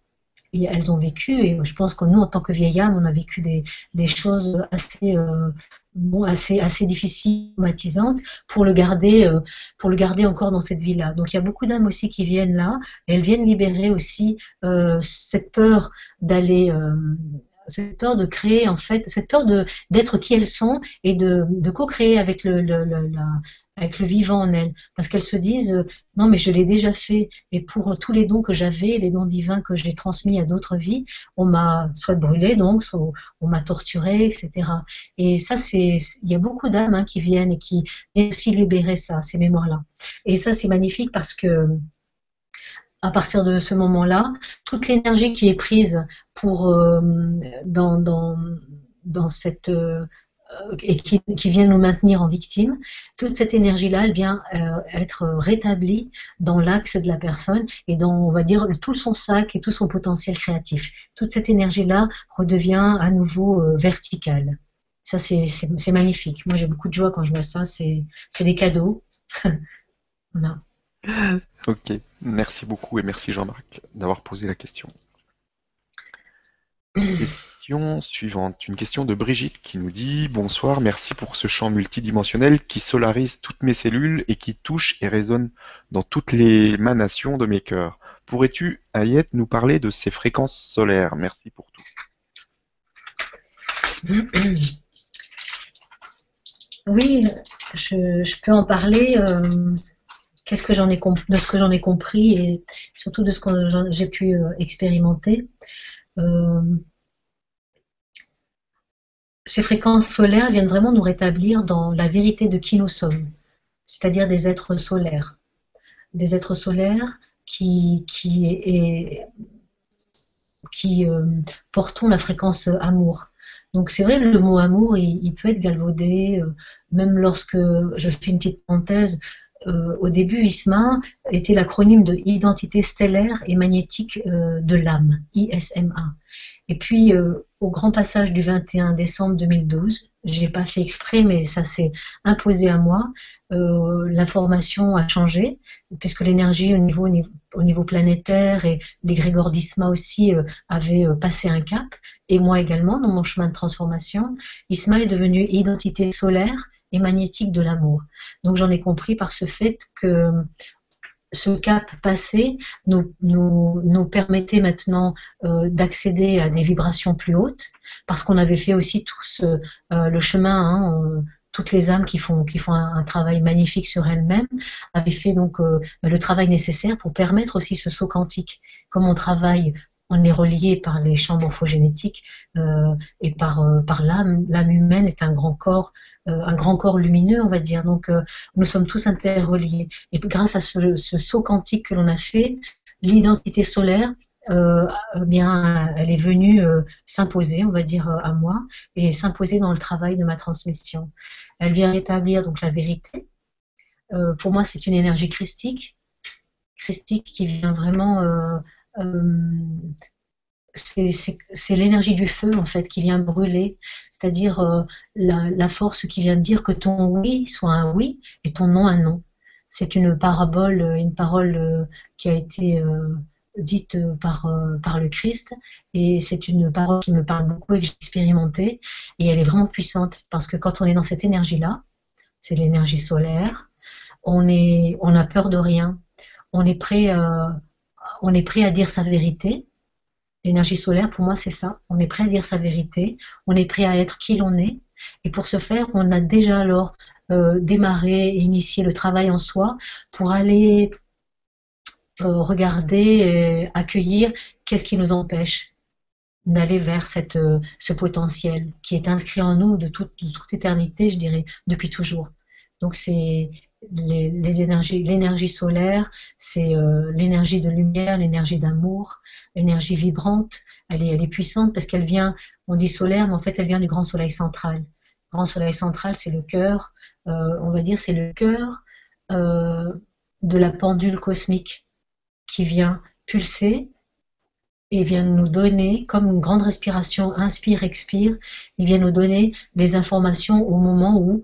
et elles ont vécu, et je pense que nous, en tant que vieilles âmes, on a vécu des, choses assez, euh, bon, assez, assez difficiles, traumatisantes, pour le garder, euh, pour le garder encore dans cette vie-là. Donc il y a beaucoup d'âmes aussi qui viennent là, et elles viennent libérer aussi euh, cette peur d'aller cette peur de créer en fait, cette peur de d'être qui elles sont et de, de co-créer avec le, le, le avec le vivant en elles, parce qu'elles se disent euh, non mais je l'ai déjà fait et pour tous les dons que j'avais, les dons divins que j'ai transmis à d'autres vies, on m'a soit brûlé donc, soit on m'a torturé, etc. Et ça c'est, il y a beaucoup d'âmes hein, qui viennent et qui viennent aussi libérer ça, ces mémoires-là. Et ça c'est magnifique parce que à partir de ce moment-là, toute l'énergie qui est prise pour euh, dans, dans, dans cette euh, et qui, qui, vient nous maintenir en victime, toute cette énergie-là, elle vient euh, être rétablie dans l'axe de la personne et dans, on va dire, tout son sac et tout son potentiel créatif. Toute cette énergie-là redevient à nouveau verticale. Ça, c'est magnifique. Moi, j'ai beaucoup de joie quand je vois ça. C'est des cadeaux. voilà. Ok, merci beaucoup et merci Jean-Marc d'avoir posé la question. Question suivante, une question de Brigitte qui nous dit Bonsoir, merci pour ce champ multidimensionnel qui solarise toutes mes cellules et qui touche et résonne dans toutes les manations de mes cœurs. Pourrais-tu, Ayette, nous parler de ces fréquences solaires? Merci pour tout. Oui, je, peux en parler. Euh, qu'est-ce que j'en ai de ce que j'en ai compris et surtout de ce que j'ai pu euh, expérimenter. Euh, ces fréquences solaires viennent vraiment nous rétablir dans la vérité de qui nous sommes, c'est-à-dire des êtres solaires. Des êtres solaires qui, qui, euh, portons la fréquence amour. Donc c'est vrai, le mot amour, il, peut être galvaudé, même lorsque, je fais une petite parenthèse, euh, au début, ISMA était l'acronyme de Identité stellaire et magnétique euh, de l'âme, ISMA. Et puis, euh, au grand passage du 21 décembre 2012, j'ai pas fait exprès, mais ça s'est imposé à moi. L'information a changé, puisque l'énergie au niveau, au niveau planétaire et les Grégor d'ISMA aussi avaient passé un cap, et moi également dans mon chemin de transformation. ISMA est devenu identité solaire magnétique de l'amour. Donc j'en ai compris par ce fait que ce cap passé nous, nous, permettait maintenant euh, d'accéder à des vibrations plus hautes, parce qu'on avait fait aussi tous euh, le chemin, hein, toutes les âmes qui font, qui font un, travail magnifique sur elles-mêmes, avaient fait donc euh, le travail nécessaire pour permettre aussi ce saut quantique. Comme on travaille on est relié par les champs morphogénétiques euh, et par, euh, par l'âme. L'âme humaine est un grand corps, euh, un grand corps lumineux, on va dire. Donc, nous sommes tous interreliés. Et grâce à ce, saut quantique que l'on a fait, l'identité solaire, bien, elle est venue s'imposer, on va dire, à moi et s'imposer dans le travail de ma transmission. Elle vient rétablir donc la vérité. pour moi, c'est une énergie christique, christique qui vient vraiment c'est l'énergie du feu en fait qui vient brûler, c'est-à-dire euh, la, force qui vient dire que ton oui soit un oui et ton non un non. C'est une parabole, une parole euh, qui a été dite par, par le Christ. Et c'est une parole qui me parle beaucoup et que j'ai expérimentée. Et elle est vraiment puissante parce que quand on est dans cette énergie-là, c'est l'énergie solaire, on, est, on a peur de rien, on est prêt à on est prêt à dire sa vérité. L'énergie solaire, pour moi, c'est ça. On est prêt à dire sa vérité. On est prêt à être qui l'on est. Et pour ce faire, on a déjà alors euh, démarré et initié le travail en soi pour aller euh, regarder, accueillir qu'est-ce qui nous empêche d'aller vers cette, euh, ce potentiel qui est inscrit en nous de toute, de toute éternité, je dirais, depuis toujours. Donc c'est les, énergies, l'énergie solaire, c'est euh, l'énergie de lumière, l'énergie d'amour, l'énergie vibrante. Elle est, elle est puissante parce qu'elle vient, on dit solaire, mais en fait elle vient du grand soleil central. Le grand soleil central, c'est le cœur, euh, on va dire, c'est le cœur euh, de la pendule cosmique. qui vient pulser et vient nous donner, comme une grande respiration, inspire, expire, il vient nous donner les informations au moment où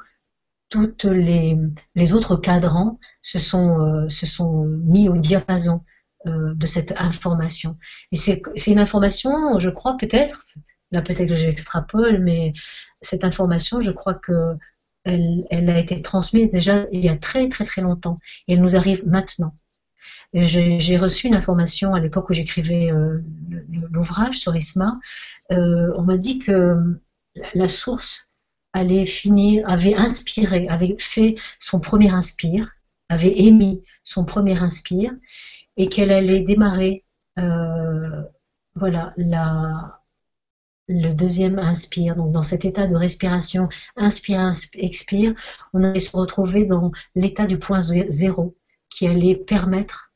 toutes les, autres cadrans se sont, euh, se sont mis au diapason euh, de cette information. Et c'est une information, je crois peut-être, là peut-être que j'extrapole, mais cette information, je crois que elle, elle, a été transmise déjà il y a très très très longtemps et elle nous arrive maintenant. J'ai reçu une information à l'époque où j'écrivais euh, l'ouvrage sur Isma. On m'a dit que la source allait finir, avait inspiré, avait fait son premier inspire, avait émis son premier inspire, et qu'elle allait démarrer, euh, voilà, le deuxième inspire. Donc dans cet état de respiration, inspire, expire, on allait se retrouver dans l'état du point zéro, qui allait permettre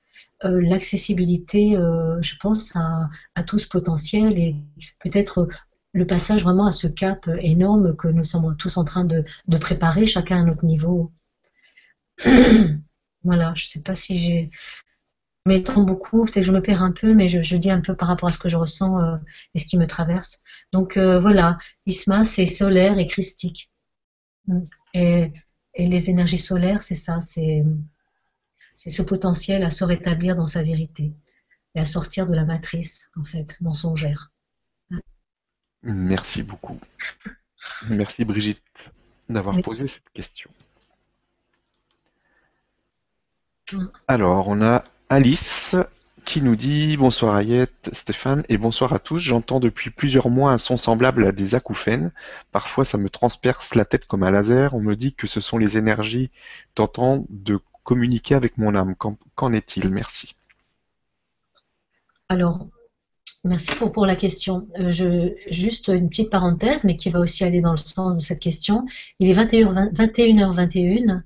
euh, l'accessibilité, euh, je pense, à, tout ce potentiel et peut-être le passage vraiment à ce cap énorme que nous sommes tous en train de, préparer, chacun à notre niveau. voilà, je ne sais pas si j'ai. Je m'étends beaucoup, peut-être que je me perds un peu, mais je, dis un peu par rapport à ce que je ressens euh, et ce qui me traverse. Donc voilà, Isma, c'est solaire et christique. Et, et les énergies solaires, c'est ça, c'est ce potentiel à se rétablir dans sa vérité et à sortir de la matrice, en fait, mensongère. Merci beaucoup. Merci Brigitte d'avoir posé cette question. Alors, on a Alice qui nous dit bonsoir Ayette, Stéphane et bonsoir à tous. J'entends depuis plusieurs mois un son semblable à des acouphènes. Parfois, ça me transperce la tête comme un laser. On me dit que ce sont les énergies tentant de communiquer avec mon âme. Qu'en est-il? Merci. Alors, merci pour, pour la question. Euh, je, juste une petite parenthèse, mais qui va aussi aller dans le sens de cette question. Il est 21h21.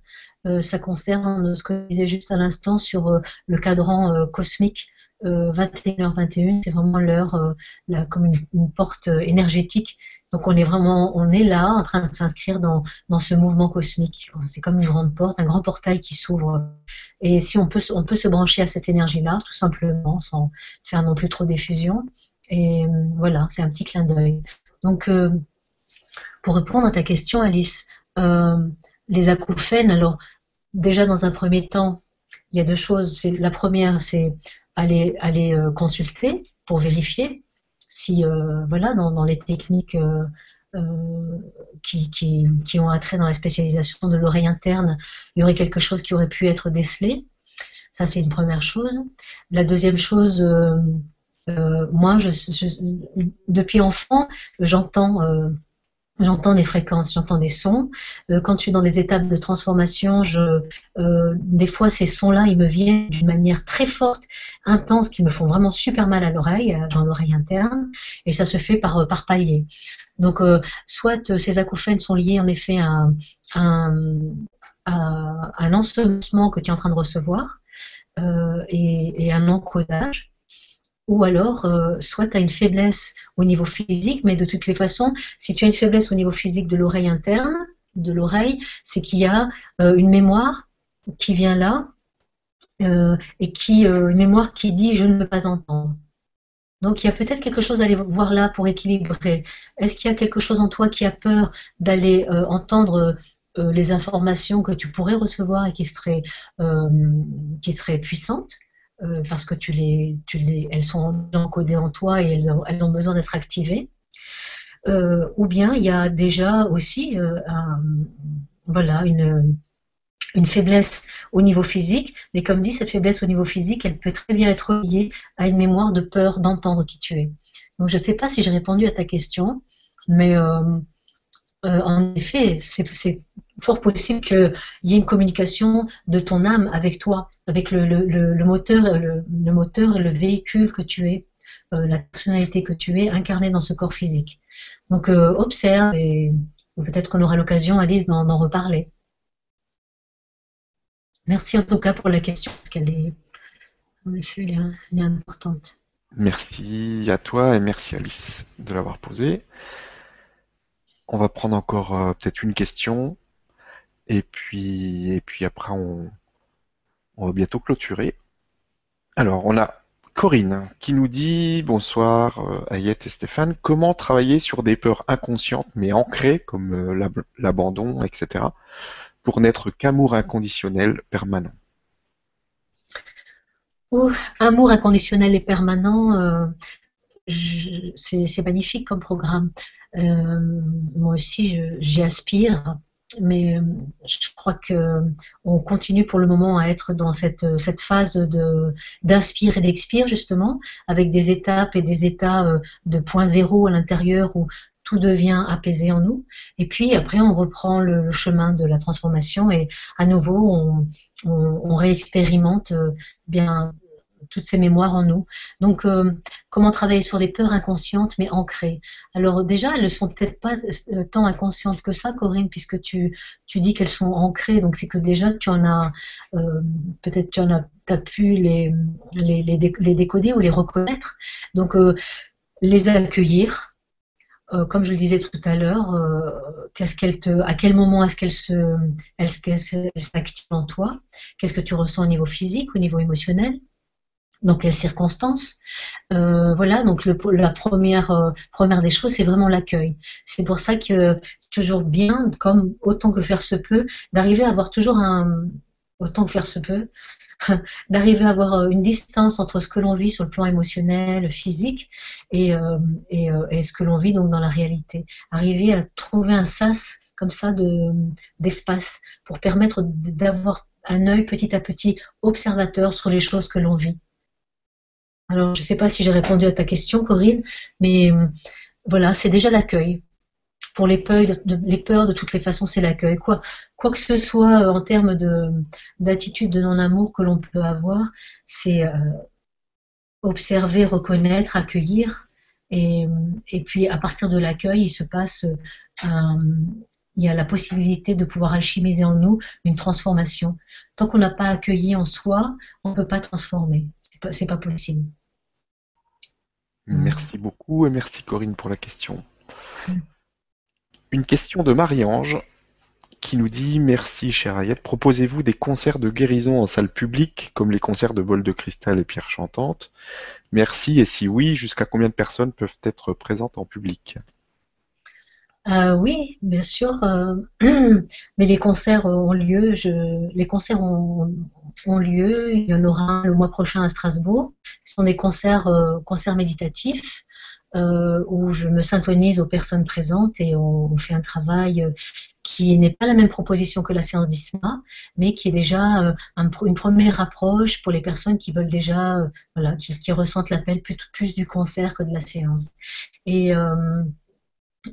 Euh, ça concerne ce que je disais juste à l'instant sur euh, le cadran cosmique 21h21, c'est vraiment l'heure, comme une, porte énergétique donc on est vraiment, on est là en train de s'inscrire dans, dans ce mouvement cosmique. C'est comme une grande porte, un grand portail qui s'ouvre. Et si on peut, on peut se brancher à cette énergie-là, tout simplement, sans faire non plus trop d'effusion. Et euh, voilà, c'est un petit clin d'œil. Donc, euh, pour répondre à ta question, Alice, euh, les acouphènes, alors déjà dans un premier temps, il y a deux choses. La première, c'est aller, aller consulter pour vérifier si euh, voilà dans, les techniques euh, euh, qui, qui, ont attrait dans la spécialisation de l'oreille interne, il y aurait quelque chose qui aurait pu être décelé. Ça, c'est une première chose. La deuxième chose, moi, je, depuis enfant, j'entends J'entends des fréquences, j'entends des sons. Euh, quand je suis dans des étapes de transformation, je, euh, des fois ces sons-là, ils me viennent d'une manière très forte, intense, qui me font vraiment super mal à l'oreille, euh, dans l'oreille interne, et ça se fait par, par palier. Donc, soit ces acouphènes sont liés en effet à, un, à, un ensemencement que tu es en train de recevoir et, et un encodage ou alors euh, soit tu as une faiblesse au niveau physique, mais de toutes les façons, si tu as une faiblesse au niveau physique de l'oreille interne, de l'oreille, c'est qu'il y a euh, une mémoire qui vient là euh, et qui une mémoire qui dit je ne veux pas entendre. Donc il y a peut-être quelque chose à aller voir là pour équilibrer. Est-ce qu'il y a quelque chose en toi qui a peur d'aller entendre les informations que tu pourrais recevoir et qui seraient, qui seraient puissantes? Euh, parce que tu les, tu les, elles sont encodées en toi et elles ont, elles ont besoin d'être activées. Euh, ou bien il y a déjà aussi euh, voilà, une, une faiblesse au niveau physique, mais comme dit, cette faiblesse au niveau physique, elle peut très bien être liée à une mémoire de peur d'entendre qui tu es. Donc je ne sais pas si j'ai répondu à ta question, mais en effet, c'est fort possible qu'il y ait une communication de ton âme avec toi, avec le, moteur, le, moteur et le véhicule que tu es, euh, la personnalité que tu es incarnée dans ce corps physique. Donc euh, observe et peut-être qu'on aura l'occasion, Alice, d'en reparler. Merci en tout cas pour la question, parce qu'elle est, importante. Merci à toi et merci Alice de l'avoir posée. On va prendre encore euh, peut-être une question. Et puis, et puis après, on, va bientôt clôturer. Alors, on a Corinne qui nous dit bonsoir euh, Ayette et Stéphane, comment travailler sur des peurs inconscientes mais ancrées comme euh, l'abandon, etc. pour n'être qu'amour inconditionnel permanent? Amour inconditionnel et permanent, euh, c'est magnifique comme programme. moi aussi, j'y aspire mais euh, je crois que on continue pour le moment à être dans cette, cette phase de d'inspire et d'expire justement, avec des étapes et des états euh, de point zéro à l'intérieur où tout devient apaisé en nous. Et puis après, on reprend le, chemin de la transformation et à nouveau, on, on, on réexpérimente euh, bien toutes ces mémoires en nous. Donc, euh, comment travailler sur des peurs inconscientes mais ancrées Alors déjà, elles ne sont peut-être pas euh, tant inconscientes que ça, Corinne, puisque tu, tu dis qu'elles sont ancrées. Donc, c'est que déjà, tu en as, euh, peut-être tu en as, pu les, les, les, décoder ou les reconnaître. Donc, les accueillir, comme je le disais tout à l'heure, à quel moment est-ce qu'elle se, en toi? Qu'est-ce que tu ressens au niveau physique, au niveau émotionnel? Dans quelles circonstances euh, Voilà, donc la première, euh, première des choses, c'est vraiment l'accueil. C'est pour ça que c'est toujours bien, comme autant que faire se peut, d'arriver à avoir toujours un, autant que faire se peut, d'arriver à avoir euh, une distance entre ce que l'on vit sur le plan émotionnel, physique, et, et, et ce que l'on vit donc dans la réalité. Arriver à trouver un sas comme ça de d'espace pour permettre d'avoir un œil petit à petit observateur sur les choses que l'on vit. Alors, je ne sais pas si j'ai répondu à ta question, Corinne, mais euh, voilà, c'est déjà l'accueil. Pour les peurs, de, toutes les façons, c'est l'accueil. Quoi, que ce soit euh, en termes d'attitude de, non-amour que l'on peut avoir, c'est euh, observer, reconnaître, accueillir. Et, puis, à partir de l'accueil, il se passe, il y a la possibilité de pouvoir alchimiser en nous une transformation. Tant qu'on n'a pas accueilli en soi, on ne peut pas transformer. C'est pas, pas possible. Merci beaucoup et merci Corinne pour la question. Une question de Marie-Ange qui nous dit Merci chère Ayette, proposez-vous des concerts de guérison en salle publique comme les concerts de bol de cristal et pierre chantante? Merci et si oui, jusqu'à combien de personnes peuvent être présentes en public? Euh, oui, bien sûr, euh, mais les concerts ont lieu. les concerts ont, lieu. Il y en aura le mois prochain à Strasbourg. Ce sont des concerts, euh, concerts méditatifs où je me syntonise aux personnes présentes et on, fait un travail qui n'est pas la même proposition que la séance d'ISMA, mais qui est déjà une première approche pour les personnes qui veulent déjà, voilà, qui, ressentent l'appel plus, plus, du concert que de la séance. Et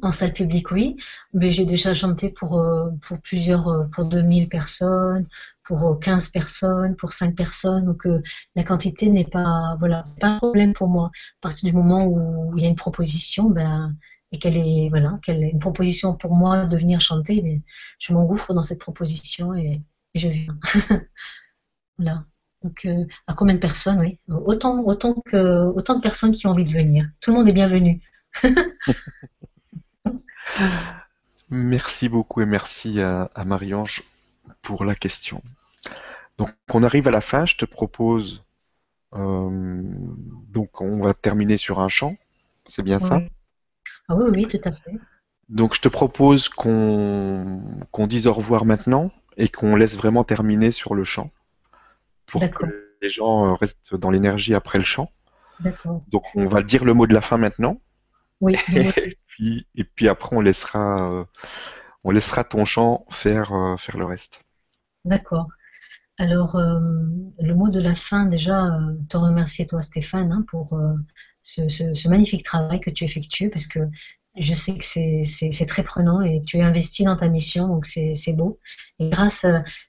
en salle publique, oui, mais j'ai déjà chanté pour, euh, pour plusieurs, euh, pour 2000 personnes, pour 15 euh, personnes, pour 5 personnes, donc la quantité n'est pas, voilà, pas un problème pour moi. À partir du moment où il y a une proposition, ben, et qu'elle est, voilà, qu'elle est une proposition pour moi de venir chanter, mais ben, je m'engouffre dans cette proposition et, je viens. voilà. Donc, à combien de personnes, oui? Autant, autant, que, autant de personnes qui ont envie de venir. Tout le monde est bienvenu. Merci beaucoup et merci à, Marie-Ange pour la question. Donc on arrive à la fin, je te propose euh, donc on va terminer sur un chant, c'est bien ça? Ah oui, oui, tout à fait. Donc je te propose qu'on dise au revoir maintenant et qu'on laisse vraiment terminer sur le chant pour que les gens euh, restent dans l'énergie après le chant. Donc on va dire le mot de la fin maintenant. Oui. et puis après on laissera, euh, on laissera ton chant faire, euh, faire le reste. D'accord. Alors, euh, le mot de la fin, déjà, te remercier toi Stéphane hein, pour ce, magnifique travail que tu effectues parce que je sais que c'est très prenant et tu es investi dans ta mission, donc c'est beau. Et grâce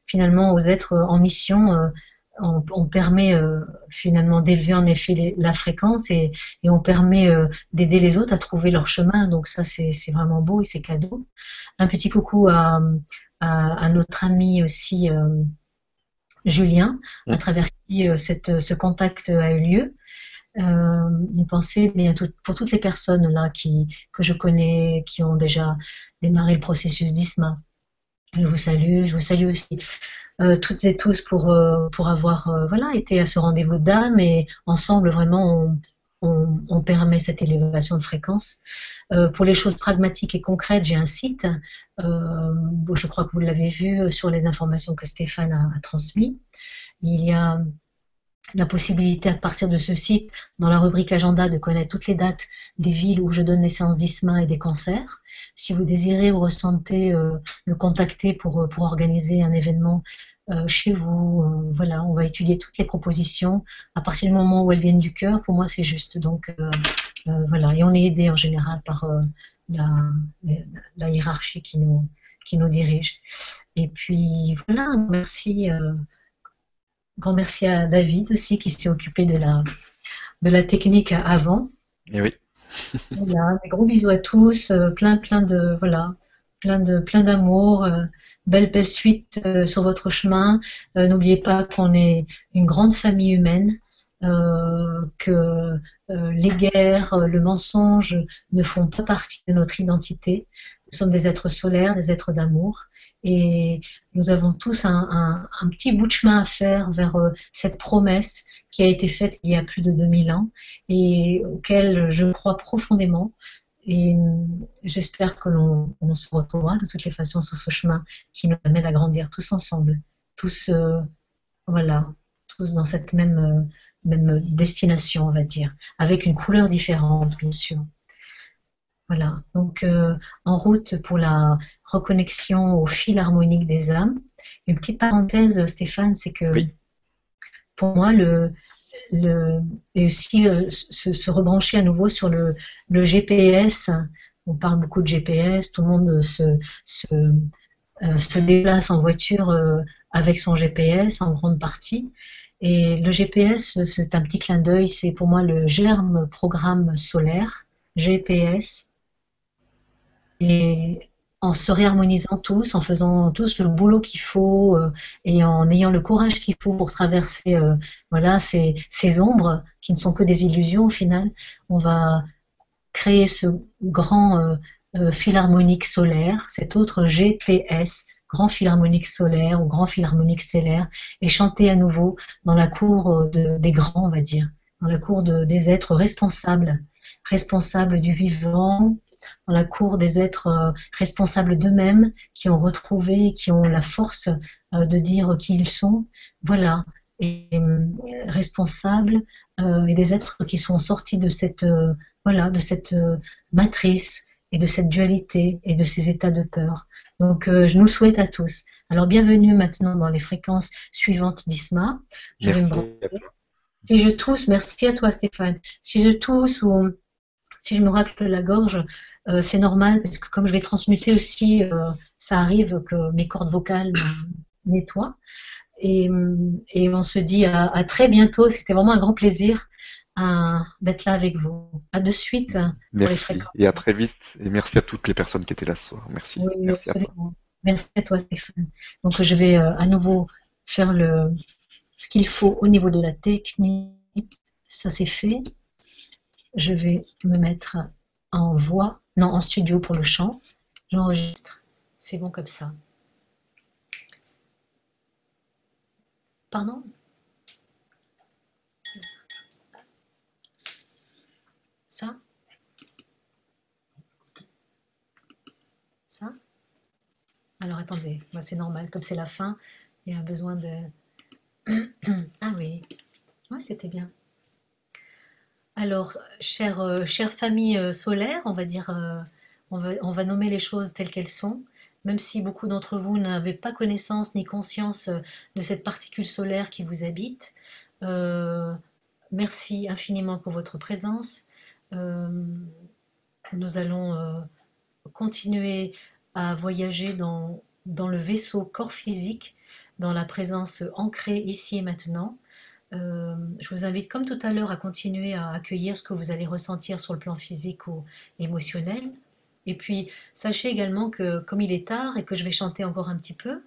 finalement aux êtres en mission, on, permet euh, finalement d'élever en effet la fréquence et, on permet euh, d'aider les autres à trouver leur chemin. Donc ça, c'est vraiment beau et c'est cadeau. Un petit coucou à, notre ami aussi euh, Julien, à travers qui ce contact a eu lieu. une pensée bien, pour toutes les personnes là qui, que je connais, qui ont déjà démarré le processus d'ISMA Je vous salue, je vous salue aussi euh, toutes et tous pour, euh, pour avoir euh, voilà, été à ce rendez-vous d'âme et ensemble vraiment on, on, permet cette élévation de fréquence. pour les choses pragmatiques et concrètes, j'ai un site, je crois que vous l'avez vu sur les informations que Stéphane a, a transmises. Il y a la possibilité à partir de ce site, dans la rubrique agenda, de connaître toutes les dates des villes où je donne les séances d'ISMA et des cancers. Si vous désirez ou ressentez euh, me contacter pour, euh, pour organiser un événement euh, chez vous, voilà, on va étudier toutes les propositions à partir du moment où elles viennent du cœur. Pour moi, c'est juste. Donc voilà, et on est aidé en général par la, la, hiérarchie qui nous, qui nous dirige. Et puis voilà, merci. Grand merci à David aussi qui s'est occupé de la, de la technique avant. Et oui voilà, des gros bisous à tous, euh, plein plein de voilà, plein de plein d'amour, euh, belle belle suite euh, sur votre chemin. N'oubliez pas qu'on est une grande famille humaine, que les guerres, le mensonge ne font pas partie de notre identité. Nous sommes des êtres solaires, des êtres d'amour. Et nous avons tous un, petit bout de chemin à faire vers euh, cette promesse qui a été faite il y a plus de 2000 ans et auquel je crois profondément. Et euh, j'espère que l'on se retrouvera de toutes les façons sur ce chemin qui nous amène à grandir tous ensemble, tous, euh, voilà, tous dans cette même, même destination, on va dire, avec une couleur différente, bien sûr. Voilà, donc euh, en route pour la reconnexion au fil harmonique des âmes. Une petite parenthèse, Stéphane, c'est que pour moi, le, le, et aussi euh, se, rebrancher à nouveau sur le, le, GPS. On parle beaucoup de GPS, tout le monde se, se, euh, se déplace en voiture avec son GPS en grande partie. Et le GPS, c'est un petit clin d'œil, c'est pour moi le germe programme solaire, GPS, et en se réharmonisant tous, en faisant tous le boulot qu'il faut euh, et en ayant le courage qu'il faut pour traverser euh, voilà, ces, ombres qui ne sont que des illusions au final, on va créer ce grand euh, fil harmonique solaire, cet autre GPS, grand fil harmonique solaire ou grand fil harmonique stellaire, et chanter à nouveau dans la cour de, des grands, on va dire, dans la cour de, des êtres responsables, responsables du vivant, dans la cour des êtres euh, responsables d'eux-mêmes, qui ont retrouvé, qui ont la force euh, de dire qui ils sont. Voilà, et euh, responsables et des êtres qui sont sortis de cette voilà de cette matrice et de cette dualité et de ces états de peur. Donc je nous le souhaite à tous. Alors bienvenue maintenant dans les fréquences suivantes d'ISMA. Je vais si je tousse, merci à toi Stéphane. Si je tousse ou si je me racle la gorge, euh, c'est normal parce que comme je vais transmuter aussi, euh, ça arrive que mes cordes vocales nettoient. Et, et, on se dit à, très bientôt. C'était vraiment un grand plaisir euh, d'être là avec vous. À de suite pour les fréquences. Et à très vite. Et merci à toutes les personnes qui étaient là ce soir. Merci. Oui, merci. À merci à toi, Stéphane. Donc, je vais à nouveau faire le, ce qu'il faut au niveau de la technique. Ça, c'est fait. Je vais me mettre en voix non, en studio pour le chant. J'enregistre. C'est bon comme ça. Pardon? Ça? Ça? Alors attendez, moi c'est normal, comme c'est la fin, il y a besoin de... ah oui, oui c'était bien. Alors, chère, euh, famille euh, solaire, on va dire, euh, on, va, nommer les choses telles qu'elles sont, même si beaucoup d'entre vous n'avez pas connaissance ni conscience de cette particule solaire qui vous habite. merci infiniment pour votre présence. nous allons continuer à voyager dans le vaisseau corps physique, dans la présence ancrée ici et maintenant, euh, je vous invite, comme tout à l'heure, à continuer à accueillir ce que vous allez ressentir sur le plan physique ou émotionnel. Et puis, sachez également que comme il est tard et que je vais chanter encore un petit peu,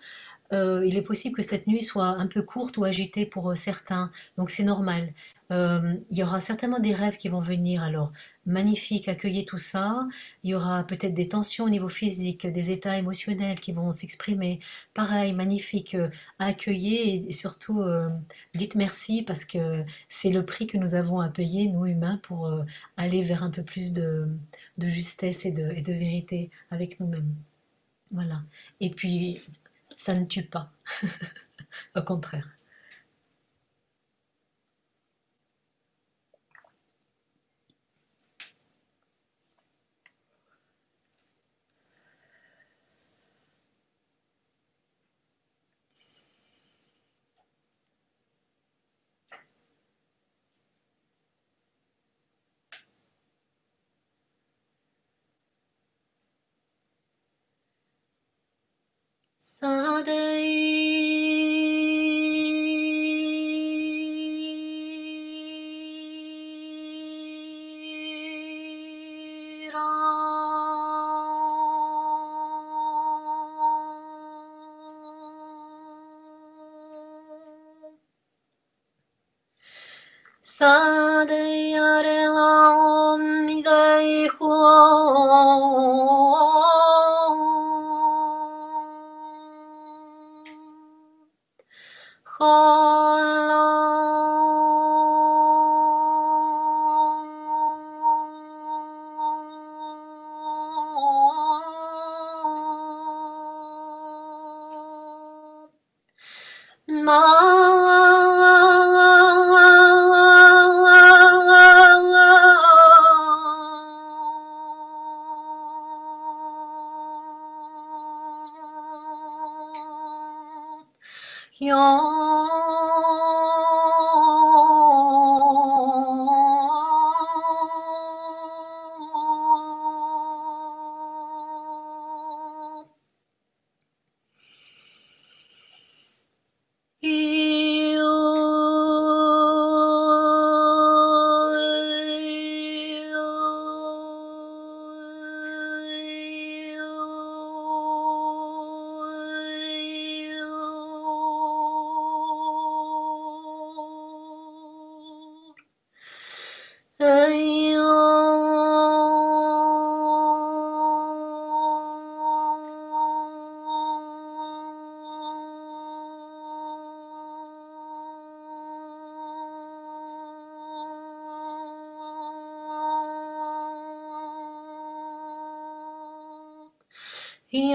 euh, il est possible que cette nuit soit un peu courte ou agitée pour euh, certains, donc c'est normal. Euh, il y aura certainement des rêves qui vont venir, alors magnifique, accueillez tout ça. Il y aura peut-être des tensions au niveau physique, des états émotionnels qui vont s'exprimer. Pareil, magnifique, euh, accueillez et, surtout dites merci parce que c'est le prix que nous avons à payer, nous humains, pour aller vers un peu plus de, justesse et de vérité avec nous-mêmes. Voilà. Et puis, ça ne tue pas. Au contraire. Holiday. He